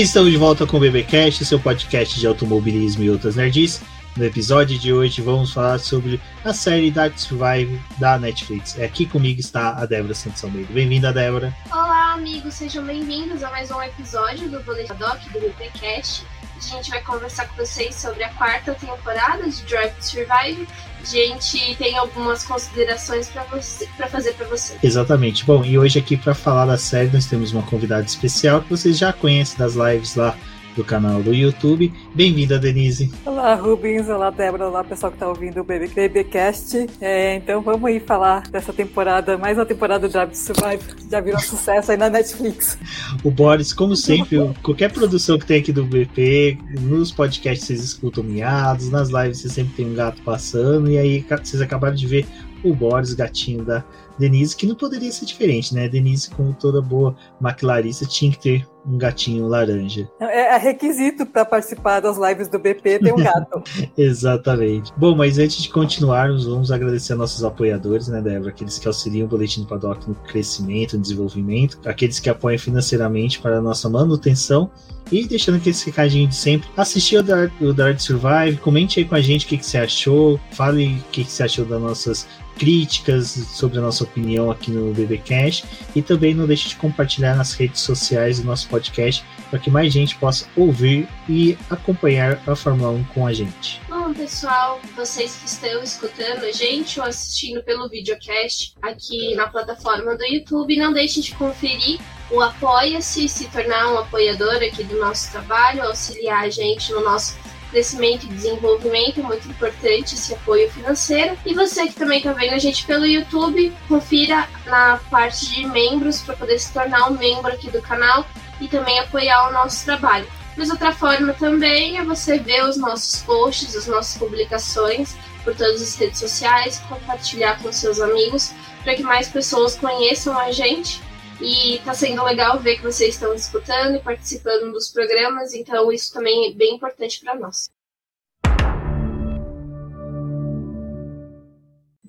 Estamos de volta com o BBcast, seu podcast de automobilismo e outras nerds. No episódio de hoje vamos falar sobre a série Dark Survive da Netflix. Aqui comigo está a Débora Santos Almeida. Bem-vinda, Débora. Olá, amigos, sejam bem-vindos a mais um episódio do Boletim do BBcast. A gente vai conversar com vocês sobre a quarta temporada de Drive to Survive. Gente tem algumas considerações para fazer para vocês. Exatamente. Bom, e hoje aqui para falar da série nós temos uma convidada especial que vocês já conhecem das lives lá do canal do YouTube. Bem-vinda, Denise. Olá, Rubens. Olá, Débora. Olá, pessoal que está ouvindo o BBcast. É, então vamos aí falar dessa temporada, mais uma temporada de Drive to Survive. Já virou sucesso aí na Netflix. O Boris, como sempre, qualquer produção que tem aqui do BP, nos podcasts vocês escutam miados, nas lives você sempre tem um gato passando, e aí vocês acabaram de ver o Boris, gatinho da Denise, que não poderia ser diferente, né? Denise, como toda boa maquilarista, tinha que ter um gatinho laranja. É, é requisito para participar das lives do BP ter um gato. Exatamente. Bom, mas antes de continuarmos, vamos agradecer a nossos apoiadores, né, Débora? Aqueles que auxiliam o Boletim do Paddock no crescimento, no desenvolvimento, aqueles que apoiam financeiramente para a nossa manutenção. E deixando aquele recadinho de sempre, assistir o Dark, o Dark Survive, comente aí com a gente o que, que você achou, fale o que, que você achou das nossas críticas, sobre a nossa opinião aqui no BBcast e também não deixe de compartilhar nas redes sociais do nosso podcast para que mais gente possa ouvir e acompanhar a Fórmula 1 com a gente. Bom, pessoal, vocês que estão escutando a gente ou assistindo pelo videocast aqui na plataforma do YouTube, não deixem de conferir o Apoia-se, se tornar um apoiador aqui do nosso trabalho, auxiliar a gente no nosso crescimento e desenvolvimento, muito importante esse apoio financeiro. E você que também está vendo a gente pelo YouTube, confira na parte de membros para poder se tornar um membro aqui do canal e também apoiar o nosso trabalho. Mas outra forma também é você ver os nossos posts, as nossas publicações por todas as redes sociais, compartilhar com seus amigos para que mais pessoas conheçam a gente e está sendo legal ver que vocês estão escutando e participando dos programas, então isso também é bem importante para nós.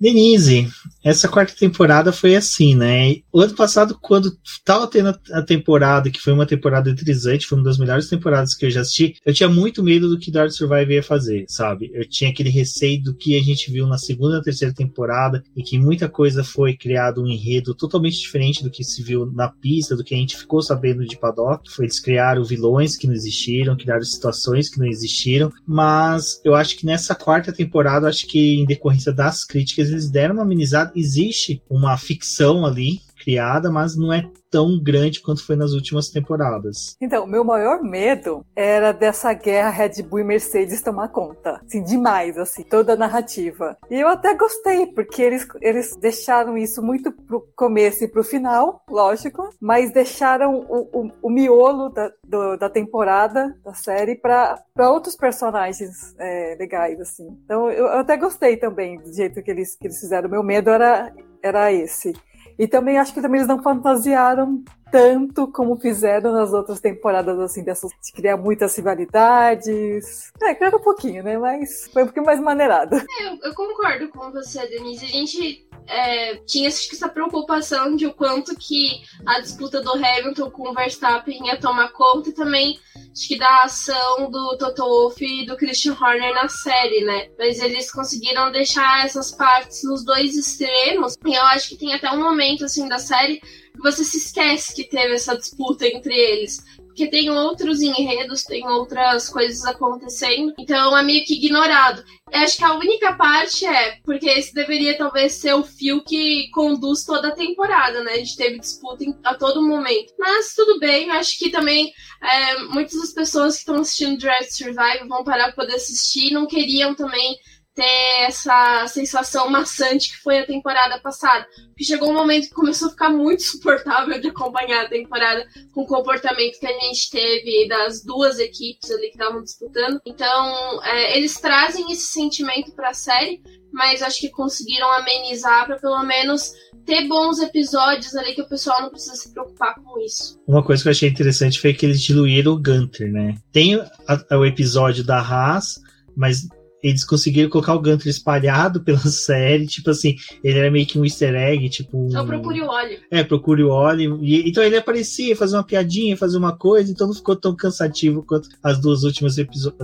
Denise, essa quarta temporada foi assim, né? O ano passado, quando tava tendo a temporada, que foi uma temporada eletrizante, foi uma das melhores temporadas que eu já assisti, eu tinha muito medo do que Dark Survive ia fazer, sabe? Eu tinha aquele receio do que a gente viu na segunda e terceira temporada, e que muita coisa foi criado um enredo totalmente diferente do que se viu na pista, do que a gente ficou sabendo de Paddock. Foi eles criaram vilões que não existiram, criaram situações que não existiram, mas eu acho que nessa quarta temporada, acho que em decorrência das críticas, eles deram uma amenizada. Existe uma ficção ali criada, mas não é tão grande quanto foi nas últimas temporadas. Então, meu maior medo era dessa guerra Red Bull e Mercedes tomar conta. Assim, demais, assim, toda a narrativa. E eu até gostei, porque eles, eles deixaram isso muito pro começo e pro final, lógico, mas deixaram o, o, o miolo da, do, da temporada, da série, para outros personagens é, legais, assim. Então, eu, eu até gostei também do jeito que eles, que eles fizeram. Meu medo era, era esse. E também acho que também eles não fantasiaram tanto como fizeram nas outras temporadas, assim, dessas, de criar muitas rivalidades. É, criaram um pouquinho, né? Mas foi um pouquinho mais maneirado. É, eu, eu concordo com você, Denise. A gente é, tinha essa preocupação de o quanto que a disputa do Hamilton com o Verstappen ia tomar conta e também acho que da ação do Toto Wolff e do Christian Horner na série, né? Mas eles conseguiram deixar essas partes nos dois extremos e eu acho que tem até um momento assim da série você se esquece que teve essa disputa entre eles porque tem outros enredos, tem outras coisas acontecendo, então é meio que ignorado. Eu acho que a única parte é porque esse deveria talvez ser o fio que conduz toda a temporada, né? A gente teve disputa a todo momento. Mas tudo bem, acho que também é, muitas das pessoas que estão assistindo Draft Survive vão parar para poder assistir, não queriam também ter essa sensação maçante que foi a temporada passada. Porque chegou um momento que começou a ficar muito suportável de acompanhar a temporada com o comportamento que a gente teve das duas equipes ali que estavam disputando. Então, é, eles trazem esse sentimento para a série, mas acho que conseguiram amenizar para pelo menos ter bons episódios ali que o pessoal não precisa se preocupar com isso. Uma coisa que eu achei interessante foi que eles diluíram o Gunter, né? Tem a, a, o episódio da Haas, mas eles conseguiram colocar o Gunter espalhado pela série, tipo assim, ele era meio que um easter egg, tipo. Um... Então procure o Oli. É, procure o Oli. E, então ele aparecia, fazia uma piadinha, fazia uma coisa, então não ficou tão cansativo quanto as duas últimas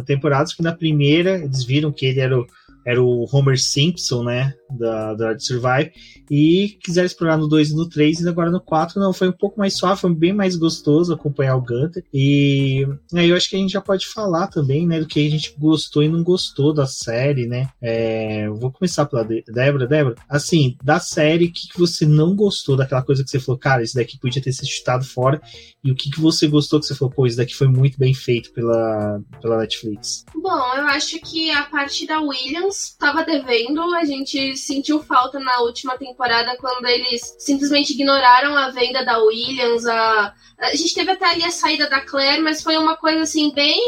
temporadas, porque na primeira eles viram que ele era o era o Homer Simpson, né? Da, da Art Survive. E quiseram explorar no 2 e no 3, e agora no 4 não. Foi um pouco mais suave, foi bem mais gostoso acompanhar o Gunter. E aí eu acho que a gente já pode falar também, né? Do que a gente gostou e não gostou da série, né? É, vou começar pela De Débora. Débora, assim, da série, o que, que você não gostou daquela coisa que você falou, cara, esse daqui podia ter sido chutado fora. E o que, que você gostou que você falou, pô, esse daqui foi muito bem feito pela, pela Netflix? Bom, eu acho que a parte da Williams estava devendo. A gente sentiu falta na última temporada quando eles simplesmente ignoraram a venda da Williams. A, a gente teve até ali a saída da Claire, mas foi uma coisa assim bem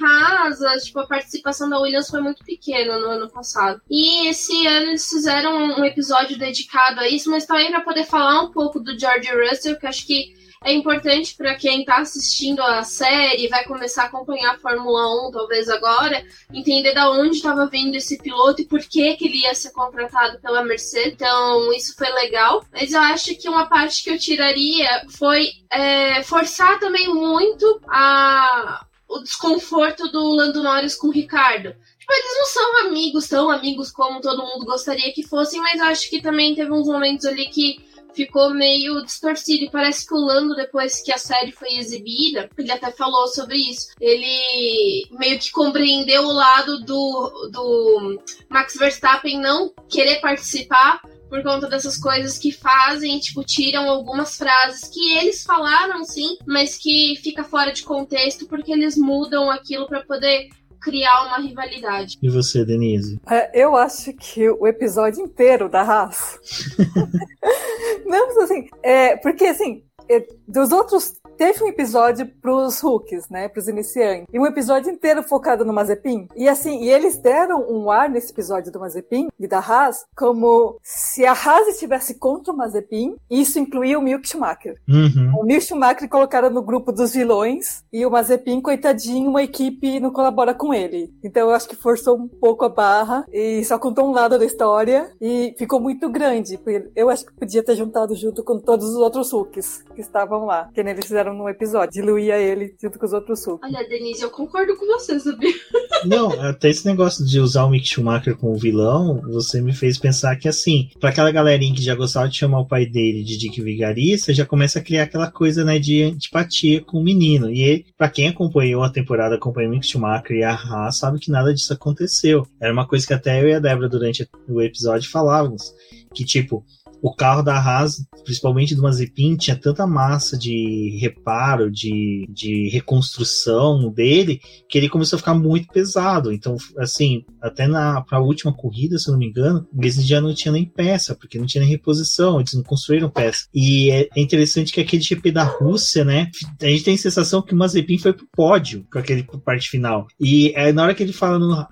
rasa. Tipo, a participação da Williams foi muito pequena no ano passado. E esse ano eles fizeram um episódio dedicado a isso, mas também para poder falar um pouco do George Russell, que acho que é importante para quem está assistindo a série, vai começar a acompanhar a Fórmula 1 talvez agora, entender da onde estava vindo esse piloto e por que, que ele ia ser contratado pela Mercedes. Então, isso foi legal. Mas eu acho que uma parte que eu tiraria foi é, forçar também muito a, o desconforto do Lando Norris com o Ricardo. Tipo, eles não são amigos, tão amigos como todo mundo gostaria que fossem, mas acho que também teve uns momentos ali que ficou meio distorcido. E parece que o Lando, depois que a série foi exibida, ele até falou sobre isso. Ele meio que compreendeu o lado do, do Max Verstappen não querer participar por conta dessas coisas que fazem, tipo, tiram algumas frases que eles falaram sim, mas que fica fora de contexto porque eles mudam aquilo para poder criar uma rivalidade. E você, Denise? É, eu acho que o episódio inteiro da raça. Não, assim, é, porque assim, é, dos outros teve um episódio pros hooks, né? Pros iniciantes. E um episódio inteiro focado no Mazepin. E assim, e eles deram um ar nesse episódio do Mazepin e da Haas como se a Haas estivesse contra o Mazepin, isso incluía o Milk Schumacher. Uhum. O Milk Schumacher colocaram no grupo dos vilões e o Mazepin, coitadinho, uma equipe não colabora com ele. Então eu acho que forçou um pouco a barra e só contou um lado da história e ficou muito grande. Eu acho que podia ter juntado junto com todos os outros hooks que estavam lá, que eles fizeram num episódio, diluía ele junto com os outros hooks. Olha, Denise, eu concordo com você, sabia? Não, até esse negócio de usar o Mick Schumacher como vilão, você me fez pensar que, assim, para aquela galerinha que já gostava de chamar o pai dele de Dick Vigarista, já começa a criar aquela coisa, né, de antipatia com o menino. E para quem acompanhou a temporada, acompanhou o Mick Schumacher e a Haas, sabe que nada disso aconteceu. Era uma coisa que até eu e a Débora, durante o episódio, falávamos. Que, tipo, o carro da Haas, principalmente do Mazepin, tinha tanta massa de reparo, de, de reconstrução dele, que ele começou a ficar muito pesado. Então, assim, até na pra última corrida, se eu não me engano, eles já não tinha nem peça, porque não tinha nem reposição, eles não construíram peça. E é, é interessante que aquele GP da Rússia, né, a gente tem a sensação que o Mazepin foi pro pódio com aquele parte final. E é, na hora que ele fala no,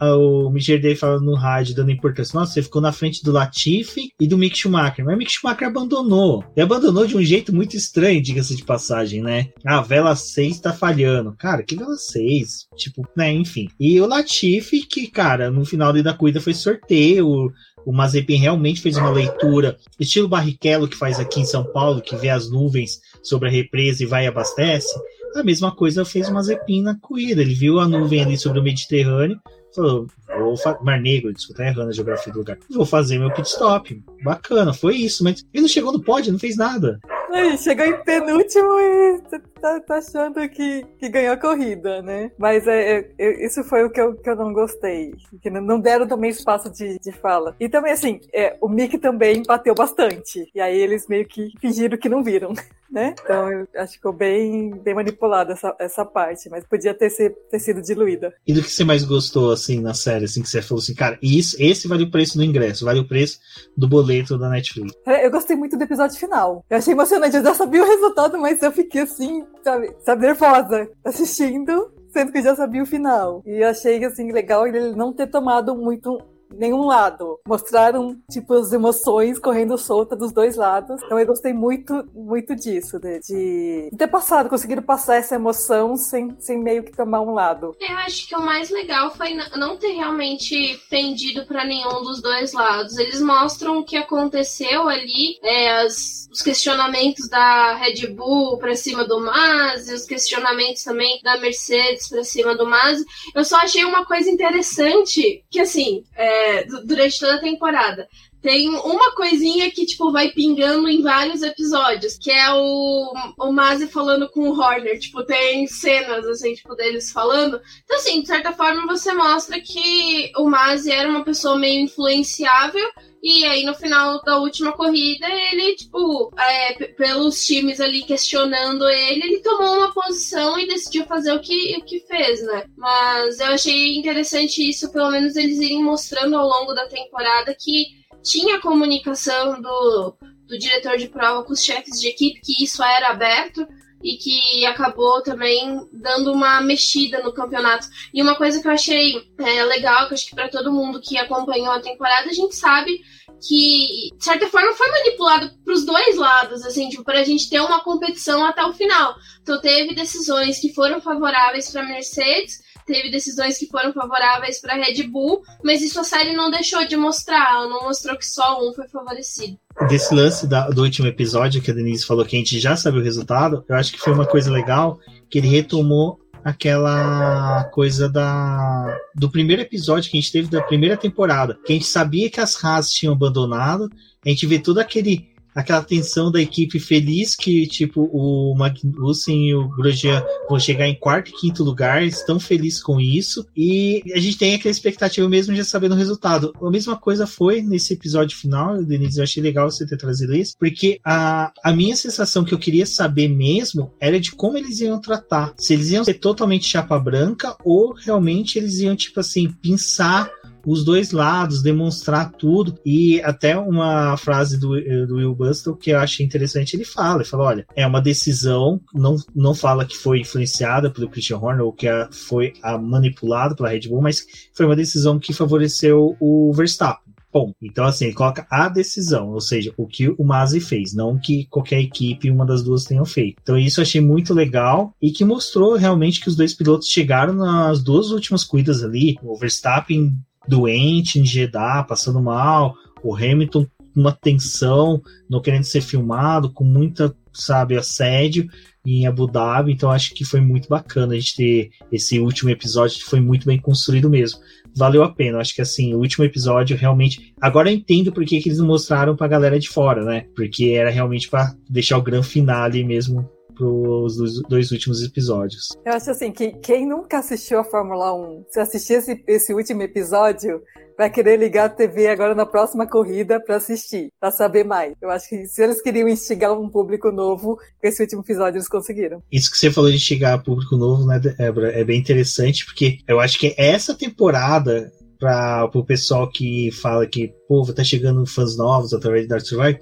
o Michel fala no rádio, dando importância, nossa, você ficou na frente do Latifi e do Mick Schumacher, mas o Mick Schumacher abandonou. E abandonou de um jeito muito estranho, diga-se de passagem, né? A vela 6 tá falhando. Cara, que vela 6? Tipo, né, enfim. E o Latifi, que, cara, no final da corrida foi sorteio. O Mazepin realmente fez uma leitura, estilo Barrichello que faz aqui em São Paulo, que vê as nuvens sobre a represa e vai e abastece. A mesma coisa fez o Mazepin na corrida. Ele viu a nuvem ali sobre o Mediterrâneo, falou: vou Mar Negro, desculpa, tá errando a geografia do lugar. Vou fazer meu pit stop. Bacana, foi isso, mas ele não chegou no pódio, não fez nada. Aí, chegou em penúltimo e tá, tá, achando que, que ganhou a corrida, né? Mas é, é, isso foi o que eu, que eu não gostei. Que não deram também espaço de, de fala. E também, assim, é, o Mick também bateu bastante. E aí eles meio que fingiram que não viram, né? Então eu acho que ficou bem, bem manipulada essa, essa parte, mas podia ter, ser, ter sido diluída. E do que você mais gostou, assim, na série, assim, que você falou assim, cara, isso, esse vale o preço do ingresso, vale o preço do boleto da Netflix? É, eu gostei muito do episódio final. Eu achei emocionante, eu já sabia o resultado, mas eu fiquei assim, sabe, sabe nervosa assistindo, sendo que eu já sabia o final. E eu achei, assim, legal ele não ter tomado muito nenhum lado. Mostraram, tipo, as emoções correndo solta dos dois lados. Então eu gostei muito, muito disso, de, de ter passado, conseguiram passar essa emoção sem, sem meio que tomar um lado. Eu acho que o mais legal foi não ter realmente pendido para nenhum dos dois lados. Eles mostram o que aconteceu ali, é, as, os questionamentos da Red Bull para cima do Masi, os questionamentos também da Mercedes para cima do Masi. Eu só achei uma coisa interessante que assim, é, durante toda a temporada tem uma coisinha que, tipo, vai pingando em vários episódios, que é o, o Masi falando com o Horner. Tipo, tem cenas, assim, tipo, deles falando. Então, assim, de certa forma, você mostra que o Masi era uma pessoa meio influenciável e aí, no final da última corrida, ele, tipo, é, pelos times ali questionando ele, ele tomou uma posição e decidiu fazer o que, o que fez, né? Mas eu achei interessante isso, pelo menos eles irem mostrando ao longo da temporada que tinha comunicação do, do diretor de prova com os chefes de equipe, que isso era aberto e que acabou também dando uma mexida no campeonato. E uma coisa que eu achei é, legal, que acho que para todo mundo que acompanhou a temporada, a gente sabe que, de certa forma, foi manipulado para os dois lados, assim, tipo, para a gente ter uma competição até o final. Então, teve decisões que foram favoráveis para Mercedes teve decisões que foram favoráveis para Red Bull, mas isso a série não deixou de mostrar, ela não mostrou que só um foi favorecido. Desse lance da, do último episódio, que a Denise falou que a gente já sabe o resultado, eu acho que foi uma coisa legal que ele retomou aquela coisa da do primeiro episódio que a gente teve da primeira temporada, que a gente sabia que as Haas tinham abandonado, a gente vê todo aquele aquela tensão da equipe feliz que, tipo, o Magnussen e o Grosjean vão chegar em quarto e quinto lugar, estão felizes com isso, e a gente tem aquela expectativa mesmo de saber o resultado. A mesma coisa foi nesse episódio final, Denise, eu achei legal você ter trazido isso, porque a, a minha sensação que eu queria saber mesmo era de como eles iam tratar, se eles iam ser totalmente chapa branca ou realmente eles iam, tipo assim, pensar os dois lados, demonstrar tudo. E até uma frase do, do Will Bustle que eu achei interessante, ele fala, ele fala, olha, é uma decisão, não, não fala que foi influenciada pelo Christian Horner ou que a, foi a, manipulada pela Red Bull, mas foi uma decisão que favoreceu o Verstappen. Bom, então assim, ele coloca a decisão, ou seja, o que o Masi fez, não que qualquer equipe, uma das duas, tenham feito. Então isso eu achei muito legal e que mostrou realmente que os dois pilotos chegaram nas duas últimas corridas ali. O Verstappen doente em Jeddah, passando mal, o Hamilton com uma tensão, não querendo ser filmado, com muita, sabe, assédio em Abu Dhabi, então acho que foi muito bacana a gente ter esse último episódio que foi muito bem construído mesmo. Valeu a pena, acho que assim, o último episódio realmente. Agora eu entendo por que, que eles mostraram pra galera de fora, né? Porque era realmente para deixar o grande finale mesmo pros dois, dois, últimos episódios. Eu acho assim que quem nunca assistiu a Fórmula 1, se assistir esse, esse último episódio, vai querer ligar a TV agora na próxima corrida para assistir, para saber mais. Eu acho que se eles queriam instigar um público novo, esse último episódio eles conseguiram. Isso que você falou de instigar público novo, né, Débora, é bem interessante, porque eu acho que essa temporada para o pessoal que fala que, pô, tá chegando fãs novos através de Dark Survive,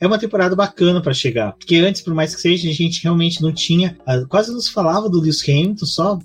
é uma temporada bacana para chegar. Porque antes, por mais que seja, a gente realmente não tinha. Quase não se falava do Lewis Hamilton, só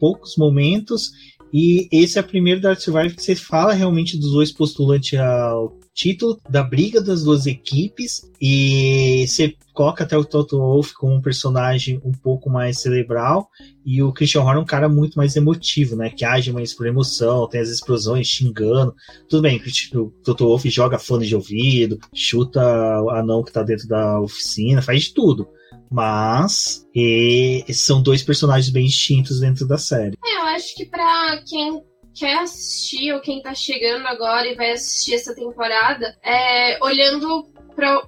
poucos momentos. E esse é o primeiro Dark Survivor que você fala realmente dos dois postulantes ao título, da briga das duas equipes, e você coloca até o Toto Wolff como um personagem um pouco mais cerebral, e o Christian Horner é um cara muito mais emotivo, né? Que age mais por emoção, tem as explosões xingando. Tudo bem, o Toto Wolff joga fone de ouvido, chuta o anão que tá dentro da oficina, faz de tudo mas e, são dois personagens bem distintos dentro da série. É, eu acho que para quem quer assistir ou quem tá chegando agora e vai assistir essa temporada, é, olhando pra,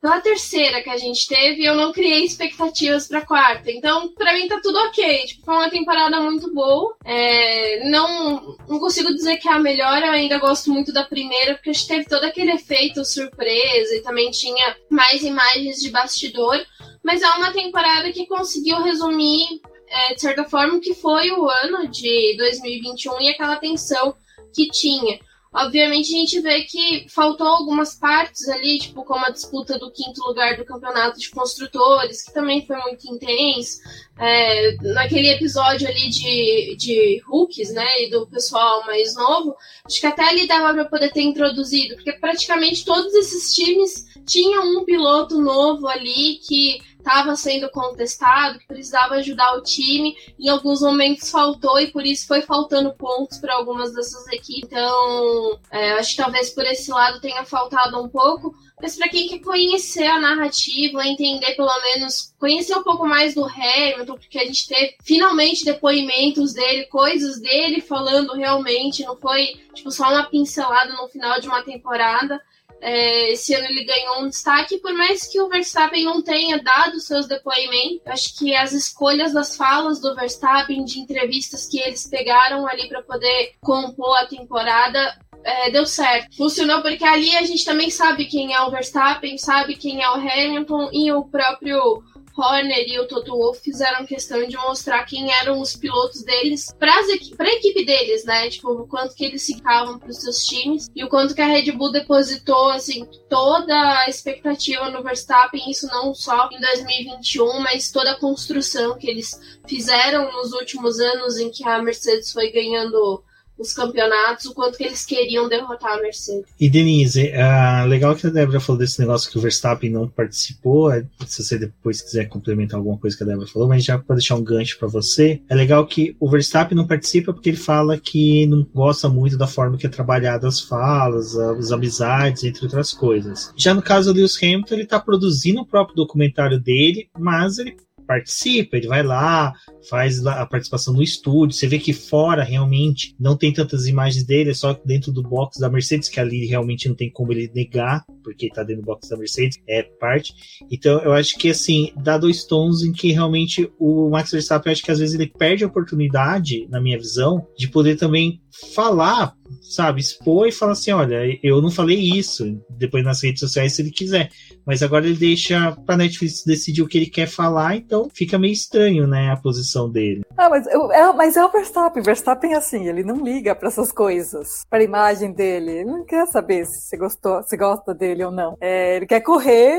pela terceira que a gente teve, eu não criei expectativas pra quarta. Então, pra mim tá tudo ok. Tipo, foi uma temporada muito boa. É, não, não consigo dizer que é a melhor, eu ainda gosto muito da primeira, porque a gente teve todo aquele efeito surpresa e também tinha mais imagens de bastidor. Mas é uma temporada que conseguiu resumir é, de certa forma, que foi o ano de 2021 e aquela tensão que tinha. Obviamente a gente vê que faltou algumas partes ali, tipo como a disputa do quinto lugar do campeonato de construtores, que também foi muito intenso. É, naquele episódio ali de, de rookies, né, e do pessoal mais novo, acho que até ali dava para poder ter introduzido, porque praticamente todos esses times tinham um piloto novo ali que estava sendo contestado, que precisava ajudar o time. Em alguns momentos faltou e por isso foi faltando pontos para algumas dessas equipes. Então, é, acho que talvez por esse lado tenha faltado um pouco. Mas para quem quer conhecer a narrativa, entender pelo menos, conhecer um pouco mais do Hamilton, porque a gente teve finalmente depoimentos dele, coisas dele falando realmente, não foi tipo só uma pincelada no final de uma temporada. É, esse ano ele ganhou um destaque, por mais que o Verstappen não tenha dado seus depoimentos, acho que as escolhas das falas do Verstappen, de entrevistas que eles pegaram ali para poder compor a temporada, é, deu certo. Funcionou porque ali a gente também sabe quem é o Verstappen, sabe quem é o Hamilton e o próprio Horner e o Toto Wolff fizeram questão de mostrar quem eram os pilotos deles para a equipe deles, né? Tipo, o quanto que eles ficavam para os seus times e o quanto que a Red Bull depositou, assim, toda a expectativa no Verstappen, isso não só em 2021, mas toda a construção que eles fizeram nos últimos anos em que a Mercedes foi ganhando os campeonatos, o quanto que eles queriam derrotar a Mercedes. E Denise, uh, legal que a Débora falou desse negócio que o Verstappen não participou. É, se você depois quiser complementar alguma coisa que a Débora falou, mas já para deixar um gancho para você, é legal que o Verstappen não participa porque ele fala que não gosta muito da forma que é trabalhada as falas, as amizades, entre outras coisas. Já no caso do Lewis Hamilton, ele está produzindo o próprio documentário dele, mas ele participa, ele vai lá, faz a participação no estúdio. Você vê que fora realmente não tem tantas imagens dele, é só dentro do box da Mercedes, que ali realmente não tem como ele negar, porque tá dentro do box da Mercedes, é parte. Então eu acho que assim, dá dois tons em que realmente o Max Verstappen, acho que às vezes ele perde a oportunidade, na minha visão, de poder também falar, sabe, expor e falar assim, olha, eu não falei isso, depois nas redes sociais se ele quiser, mas agora ele deixa pra Netflix decidir o que ele quer falar, então fica meio estranho, né, a posição dele. Ah, mas, eu, é, mas é o Verstappen, Verstappen assim, ele não liga para essas coisas, pra imagem dele, ele não quer saber se você gostou, se gosta dele ou não. É, ele quer correr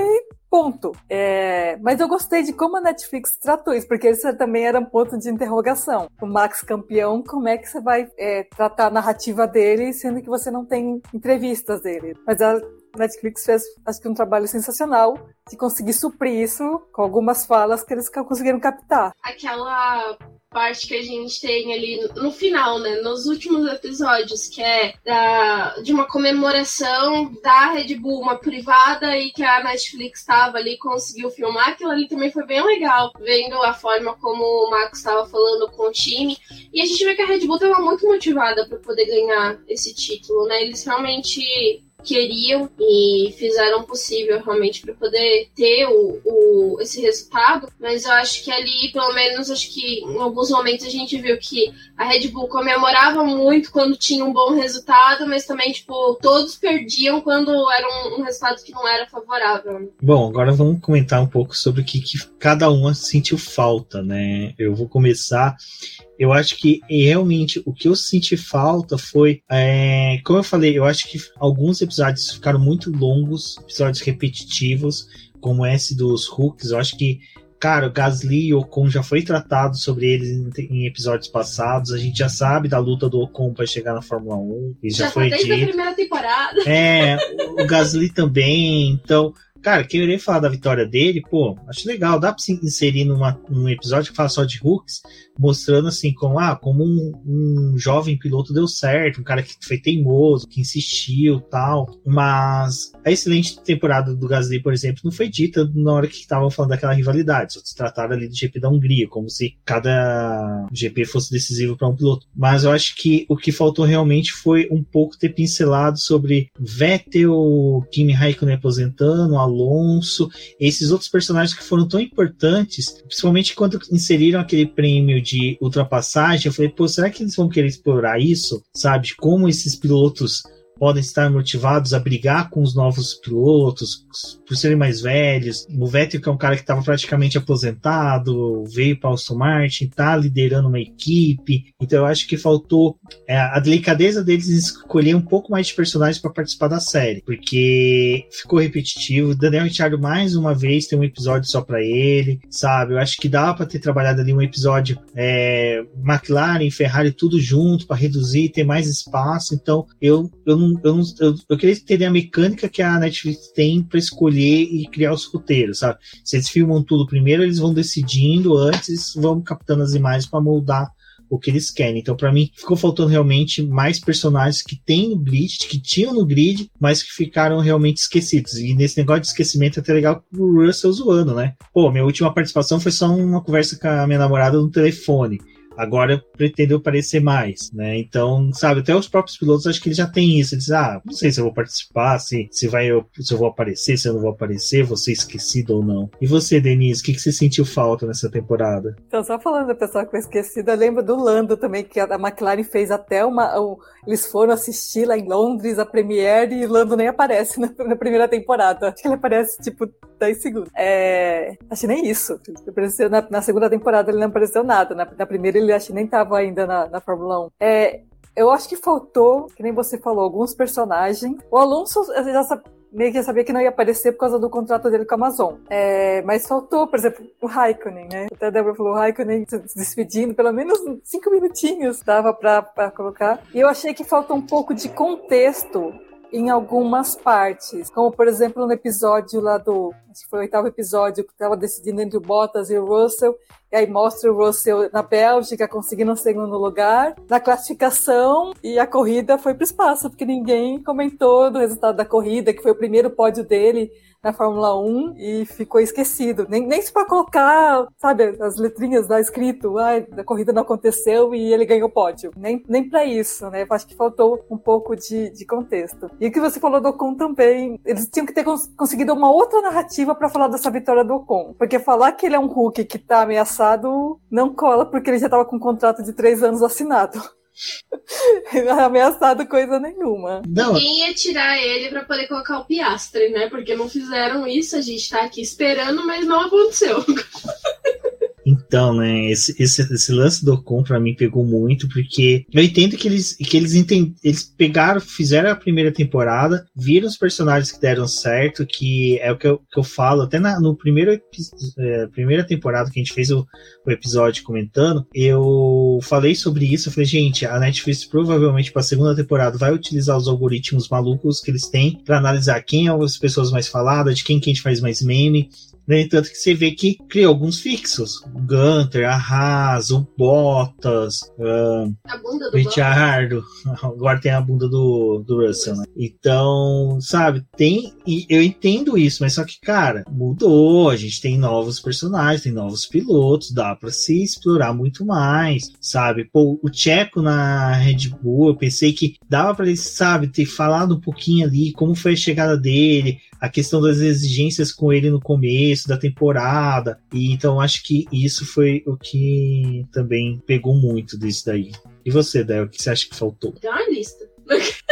Ponto. É, mas eu gostei de como a Netflix tratou isso, porque isso também era um ponto de interrogação. O Max campeão, como é que você vai é, tratar a narrativa dele, sendo que você não tem entrevistas dele? Mas a Netflix fez, acho que, um trabalho sensacional de conseguir suprir isso com algumas falas que eles conseguiram captar. Aquela parte que a gente tem ali no final, né, nos últimos episódios, que é da, de uma comemoração da Red Bull, uma privada e que a Netflix estava ali conseguiu filmar, aquilo ali também foi bem legal, vendo a forma como o Max estava falando com o time. E a gente vê que a Red Bull estava muito motivada para poder ganhar esse título, né? Eles realmente queriam e fizeram o possível realmente para poder ter o, o, esse resultado. Mas eu acho que ali, pelo menos, acho que em alguns momentos a gente viu que a Red Bull comemorava muito quando tinha um bom resultado, mas também, tipo, todos perdiam quando era um, um resultado que não era favorável. Bom, agora vamos comentar um pouco sobre o que, que cada um sentiu falta, né? Eu vou começar eu acho que realmente o que eu senti falta foi, é, como eu falei, eu acho que alguns episódios ficaram muito longos, episódios repetitivos, como esse dos Hooks. Eu acho que, cara, o Gasly e o Ocon já foi tratado sobre eles em, episódios passados. A gente já sabe da luta do Ocon para chegar na Fórmula 1. Isso já, já foi desde dito. a primeira temporada. É, o Gasly também. Então, Cara, querer falar da vitória dele, pô, acho legal. Dá pra se inserir numa, num episódio que fala só de hooks, mostrando assim como, ah, como um, um, jovem piloto deu certo, um cara que foi teimoso, que insistiu tal. Mas a excelente temporada do Gasly, por exemplo, não foi dita na hora que estavam falando daquela rivalidade. Só se trataram ali do GP da Hungria, como se cada GP fosse decisivo para um piloto. Mas eu acho que o que faltou realmente foi um pouco ter pincelado sobre Vettel, Kimi Raikkonen aposentando, Alonso, esses outros personagens que foram tão importantes, principalmente quando inseriram aquele prêmio de ultrapassagem, eu falei, pô, será que eles vão querer explorar isso? Sabe? Como esses pilotos podem estar motivados a brigar com os novos pilotos por serem mais velhos. O Vettel, que é um cara que estava praticamente aposentado, veio para Aston Martin, está liderando uma equipe. Então eu acho que faltou é, a delicadeza deles em escolher um pouco mais de personagens para participar da série, porque ficou repetitivo. Daniel Ricciardo mais uma vez tem um episódio só para ele, sabe? Eu acho que dá para ter trabalhado ali um episódio é, McLaren, Ferrari tudo junto para reduzir, ter mais espaço. Então eu eu não, eu, não, eu, eu queria entender a mecânica que a Netflix tem para escolher e criar os roteiros, sabe? Se eles filmam tudo primeiro, eles vão decidindo antes, vão captando as imagens para moldar o que eles querem. Então, para mim, ficou faltando realmente mais personagens que tem no grid, que tinham no grid, mas que ficaram realmente esquecidos. E nesse negócio de esquecimento é até legal o Russell zoando, né? Pô, minha última participação foi só uma conversa com a minha namorada no telefone agora pretendeu aparecer mais, né? Então, sabe, até os próprios pilotos acho que eles já têm isso. Eles ah, não sei se eu vou participar, se, se, vai, se eu vou aparecer, se eu não vou aparecer, vou ser esquecido ou não. E você, Denise, o que, que você sentiu falta nessa temporada? Então, só falando da pessoa que foi esquecida, eu lembro do Lando também, que a McLaren fez até uma. Um, eles foram assistir lá em Londres a Premiere e Lando nem aparece na, na primeira temporada. Acho que ele aparece, tipo, 10 segundos. É, acho que nem isso. Apareceu na, na, segunda temporada ele não apareceu nada. Na, na primeira ele acho que nem estava ainda na, na Fórmula 1. É, eu acho que faltou, que nem você falou, alguns personagens. O Alonso já meio que sabia que não ia aparecer por causa do contrato dele com a Amazon. É, mas faltou, por exemplo, o Raikkonen, né? Até a Débora falou, o Raikkonen se despedindo, pelo menos cinco minutinhos dava pra colocar. E eu achei que falta um pouco de contexto em algumas partes, como por exemplo no episódio lá do, acho que foi o oitavo episódio, que estava decidindo entre o Bottas e o Russell, e aí mostra o Russell na Bélgica conseguindo um segundo lugar na classificação e a corrida foi para o espaço, porque ninguém comentou do resultado da corrida, que foi o primeiro pódio dele na Fórmula 1 e ficou esquecido. Nem, nem se para colocar, sabe, as letrinhas lá escrito, ah, a corrida não aconteceu e ele ganhou o pódio. Nem, nem para isso, né? Eu acho que faltou um pouco de, de contexto. E o que você falou do Ocon também, eles tinham que ter cons conseguido uma outra narrativa para falar dessa vitória do Ocon. Porque falar que ele é um Hulk que tá ameaçado não cola, porque ele já tava com um contrato de três anos assinado. Ameaçado coisa nenhuma. Não. Ninguém ia tirar ele para poder colocar o piastre, né? Porque não fizeram isso, a gente tá aqui esperando, mas não aconteceu. Então, né, esse, esse, esse lance do Ocon pra mim pegou muito, porque eu entendo que eles, que eles, entend, eles pegaram, fizeram a primeira temporada, viram os personagens que deram certo, que é o que eu, que eu falo, até na, no primeiro é, primeira temporada que a gente fez o, o, episódio comentando, eu falei sobre isso, eu falei, gente, a Netflix provavelmente para a segunda temporada vai utilizar os algoritmos malucos que eles têm para analisar quem é as pessoas mais faladas, de quem que a gente faz mais meme, né? Tanto que você vê que criou alguns fixos. O Gunter, a Haas, o Bottas, uh, o Richardo. Agora tem a bunda do, do Russell, né? Então, sabe, tem. E eu entendo isso, mas só que, cara, mudou. A gente tem novos personagens, tem novos pilotos, dá para se explorar muito mais, sabe? Pô, o Checo na Red Bull, eu pensei que dava para ele, sabe, ter falado um pouquinho ali como foi a chegada dele, a questão das exigências com ele no começo da temporada. E então acho que isso foi o que também pegou muito disso daí. E você, Del, o que você acha que faltou? Tem uma lista.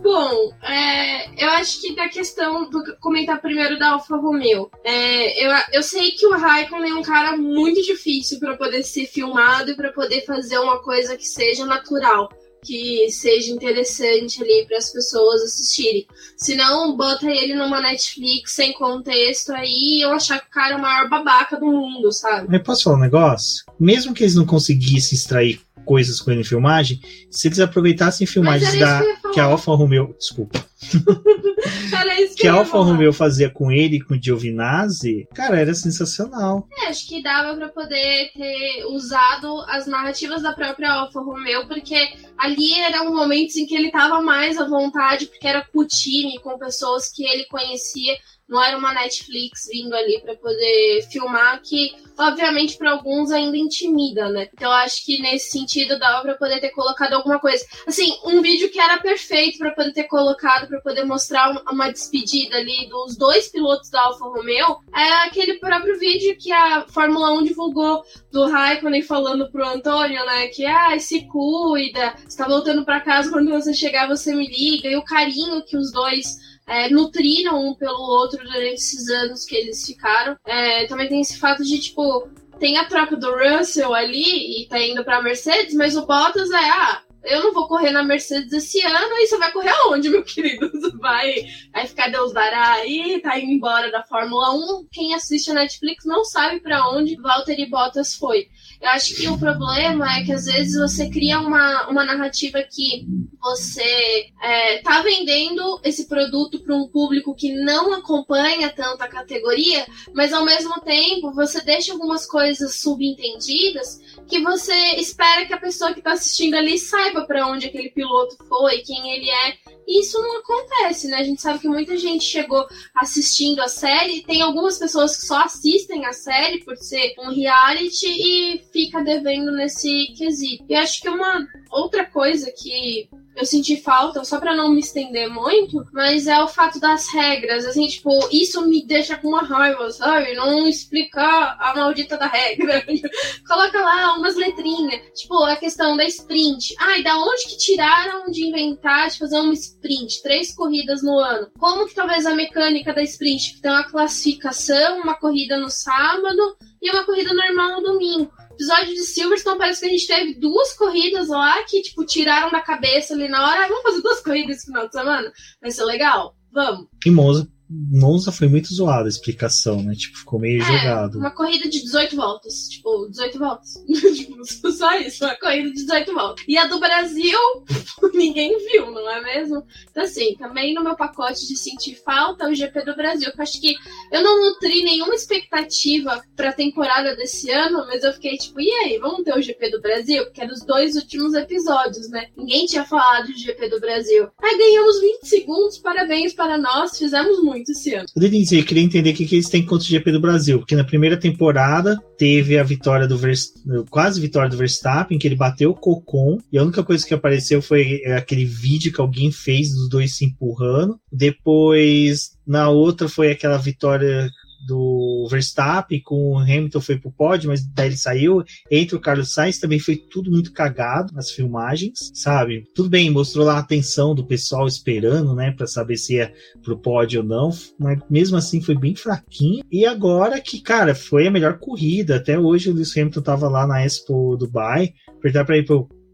Bom, é, eu acho que da questão, vou comentar primeiro da Alfa Romeo. É, eu, eu sei que o Raikkonen é um cara muito difícil para poder ser filmado e para poder fazer uma coisa que seja natural que seja interessante ali para as pessoas assistirem. Se não, bota ele numa Netflix sem contexto aí eu achar que o cara é o maior babaca do mundo, sabe? Mas posso falar um negócio? Mesmo que eles não conseguissem extrair coisas com ele em filmagem, se eles aproveitassem filmagens da que, que a Alfa Romeo, desculpa, que, que a Alfa Romeo fazia com ele e com o Giovinazzi, cara, era sensacional. É, acho que dava para poder ter usado as narrativas da própria Alfa Romeo, porque ali eram momentos em que ele tava mais à vontade, porque era com o time, com pessoas que ele conhecia não era uma Netflix vindo ali para poder filmar, que obviamente para alguns ainda intimida, né? Então acho que nesse sentido dava para poder ter colocado alguma coisa. Assim, um vídeo que era perfeito para poder ter colocado para poder mostrar uma despedida ali dos dois pilotos da Alfa Romeo é aquele próprio vídeo que a Fórmula 1 divulgou do Raikkonen falando pro Antônio, né, que ah, se cuida, está voltando para casa quando você chegar você me liga, e o carinho que os dois é, nutriram um pelo outro durante esses anos que eles ficaram. É, também tem esse fato de, tipo, tem a troca do Russell ali e tá indo pra Mercedes, mas o Bottas é, ah, eu não vou correr na Mercedes esse ano, e você vai correr aonde, meu querido? Vai, vai ficar Deus dará aí, tá indo embora da Fórmula 1. Quem assiste a Netflix não sabe para onde Valtteri Bottas foi. Eu acho que o problema é que às vezes você cria uma, uma narrativa que você é, tá vendendo esse produto para um público que não acompanha tanto a categoria, mas ao mesmo tempo você deixa algumas coisas subentendidas que você espera que a pessoa que está assistindo ali saiba para onde aquele piloto foi, quem ele é. E isso não acontece, né? A gente sabe que muita gente chegou assistindo a série, tem algumas pessoas que só assistem a série por ser um reality e fica devendo nesse quesito. E acho que uma outra coisa que eu senti falta, só para não me estender muito, mas é o fato das regras. Assim, tipo, isso me deixa com uma raiva, sabe? Não explicar a maldita da regra. Coloca lá umas letrinhas. Tipo, a questão da sprint. Ai, da onde que tiraram de inventar de fazer uma sprint? Três corridas no ano. Como que talvez a mecânica da sprint tem uma classificação, uma corrida no sábado e uma corrida normal no domingo episódio de Silverstone parece que a gente teve duas corridas lá que, tipo, tiraram da cabeça ali na hora. Ah, vamos fazer duas corridas esse final de semana? Vai ser legal? Vamos. E Monza Monza foi muito zoada a explicação, né? Tipo, ficou meio é, jogado. Uma corrida de 18 voltas. Tipo, 18 voltas. tipo, só isso, uma corrida de 18 voltas. E a do Brasil, ninguém viu, não é mesmo? Então, assim, também no meu pacote de sentir falta, o GP do Brasil. Eu acho que eu não nutri nenhuma expectativa pra temporada desse ano, mas eu fiquei tipo, e aí, vamos ter o GP do Brasil? Porque era os dois últimos episódios, né? Ninguém tinha falado de GP do Brasil. Aí ganhamos 20 segundos, parabéns para nós, fizemos muito muito esse ano. Eu queria entender o que, que eles têm contra o GP do Brasil, porque na primeira temporada teve a vitória do Verstappen, quase vitória do Verstappen, que ele bateu o Cocon, e a única coisa que apareceu foi aquele vídeo que alguém fez dos dois se empurrando. Depois, na outra, foi aquela vitória do Verstappen com o Hamilton foi pro pódio, mas daí ele saiu. Entre o Carlos Sainz também foi tudo muito cagado nas filmagens, sabe? Tudo bem, mostrou lá a atenção do pessoal esperando, né, para saber se ia pro pódio ou não, mas mesmo assim foi bem fraquinho. E agora que, cara, foi a melhor corrida. Até hoje o Lewis Hamilton tava lá na Expo Dubai, perguntar para ele,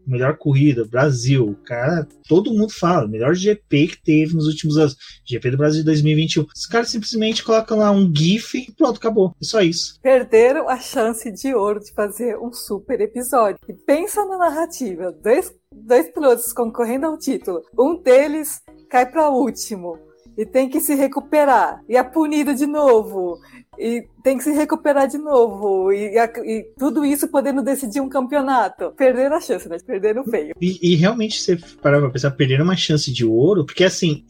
melhor corrida, Brasil. Cara, todo mundo fala, melhor GP que teve nos últimos anos. GP do Brasil de 2021. Os caras simplesmente colocam lá um GIF e pronto, acabou. É só isso. Perderam a chance de ouro de fazer um super episódio. E pensa na narrativa: dois, dois pilotos concorrendo ao título. Um deles cai para último e tem que se recuperar e é punido de novo e tem que se recuperar de novo. E, e, tudo isso podendo decidir um campeonato. Perderam a chance, né? Perderam feio. E, e realmente, você parar pra pensar, perderam uma chance de ouro, porque assim,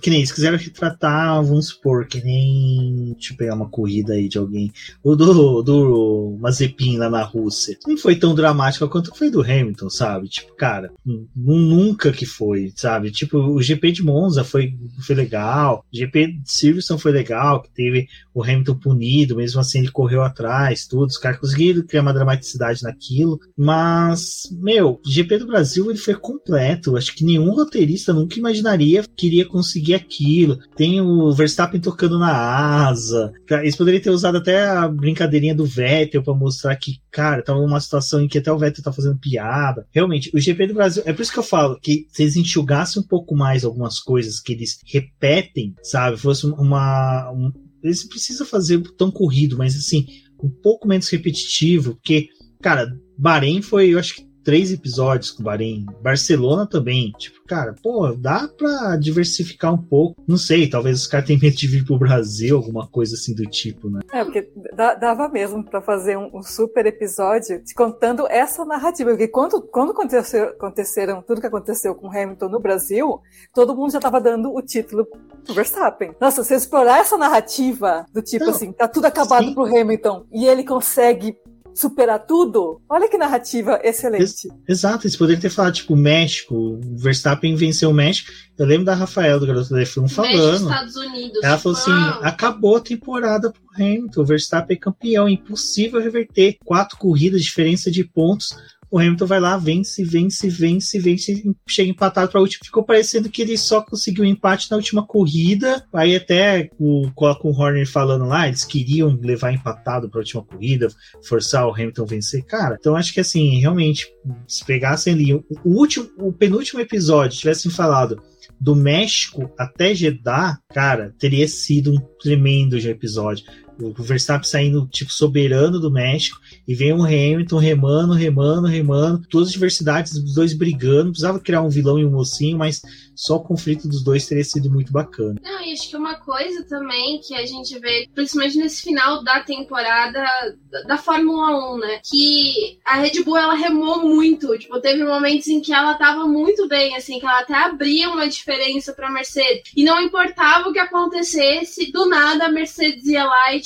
que nem eles quiseram retratar, vamos supor, que nem. Deixa eu pegar uma corrida aí de alguém. O do, do Mazepin lá na Rússia. Não foi tão dramático quanto foi do Hamilton, sabe? Tipo, cara, nunca que foi, sabe? Tipo, o GP de Monza foi, foi legal, o GP de Silverstone foi legal, que teve o Hamilton punido, mesmo assim ele correu atrás, tudo, os caras conseguiram criar uma dramaticidade naquilo, mas, meu, GP do Brasil ele foi completo, acho que nenhum roteirista nunca imaginaria que iria conseguir aquilo, tem o Verstappen tocando na asa, eles poderiam ter usado até a brincadeirinha do Vettel para mostrar que, cara, tava numa situação em que até o Vettel tá fazendo piada, realmente, o GP do Brasil, é por isso que eu falo que se eles enxugassem um pouco mais algumas coisas que eles repetem, sabe, fosse uma, um, eles precisam fazer tão corrido, mas assim, um pouco menos repetitivo, porque, cara, Bahrein foi, eu acho que três episódios com o Bahrein. Barcelona também. Tipo, cara, pô, dá pra diversificar um pouco. Não sei, talvez os caras tenham medo de vir pro Brasil, alguma coisa assim do tipo, né? É, porque dava mesmo para fazer um, um, super episódio contando essa narrativa. Porque quando, quando aconteceu, aconteceram tudo que aconteceu com Hamilton no Brasil, todo mundo já tava dando o título pro Verstappen. Nossa, se explorar essa narrativa do tipo Não, assim, tá tudo acabado sim. pro Hamilton e ele consegue superar tudo. Olha que narrativa excelente. Ex exato, eles poderiam ter falado, tipo, México, o Verstappen venceu o México. Eu lembro da Rafael, do Garoto da F1, falando. Estados Unidos. Ela falou assim: ah. acabou a temporada pro Hamilton, o Verstappen é campeão, impossível reverter. Quatro corridas, diferença de pontos o Hamilton vai lá, vence, vence, vence, vence, chega empatado para a última. Ficou parecendo que ele só conseguiu empate na última corrida. Aí até o, coloca o Horner falando lá, eles queriam levar empatado para a última corrida, forçar o Hamilton vencer. Cara, então acho que assim, realmente, se pegassem ali o, último, o penúltimo episódio, tivessem falado do México até Jeddah, cara, teria sido um tremendo episódio o Verstappen saindo tipo soberano do México e vem o Hamilton remando, remando, remando, todas as diversidades dos dois brigando, precisava criar um vilão e um mocinho, mas só o conflito dos dois teria sido muito bacana. Não, e acho que uma coisa também que a gente vê, principalmente nesse final da temporada da Fórmula 1, né, que a Red Bull ela remou muito, tipo, teve momentos em que ela tava muito bem, assim, que ela até abria uma diferença para Mercedes, e não importava o que acontecesse, do nada a Mercedes ia lá e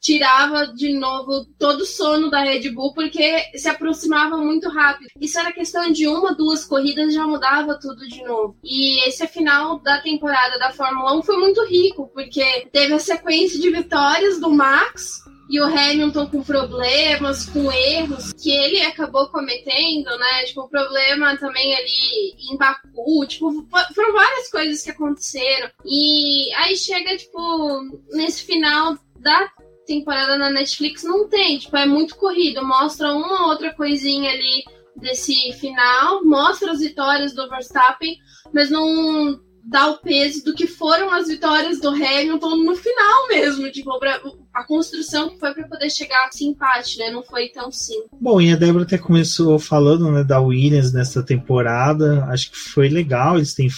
tirava de novo todo o sono da Red Bull porque se aproximava muito rápido. Isso era questão de uma, duas corridas já mudava tudo de novo. E esse final da temporada da Fórmula 1 foi muito rico porque teve a sequência de vitórias do Max e o Hamilton com problemas, com erros que ele acabou cometendo, né? Tipo, o problema também ali em Baku, tipo, foram várias coisas que aconteceram. E aí chega, tipo, nesse final da temporada na Netflix não tem, tipo, é muito corrido, mostra uma outra coisinha ali desse final, mostra as vitórias do Verstappen, mas não dá o peso do que foram as vitórias do Hamilton no final mesmo, tipo, pra, a construção que foi para poder chegar a esse empate, né? Não foi tão simples. Bom, e a Débora até começou falando né, da Williams nessa temporada, acho que foi legal, eles têm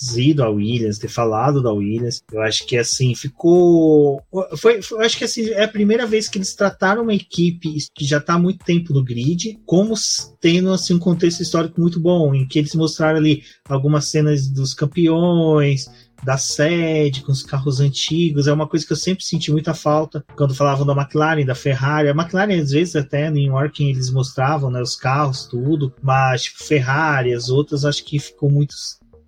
trazido a Williams, ter falado da Williams. Eu acho que assim ficou. Foi, foi, eu acho que assim, é a primeira vez que eles trataram uma equipe que já está há muito tempo no grid, como tendo assim, um contexto histórico muito bom, em que eles mostraram ali algumas cenas dos campeões da sede, com os carros antigos, é uma coisa que eu sempre senti muita falta quando falavam da McLaren, da Ferrari. A McLaren, às vezes, até no York, eles mostravam né, os carros, tudo, mas tipo, Ferrari, as outras, acho que ficou muito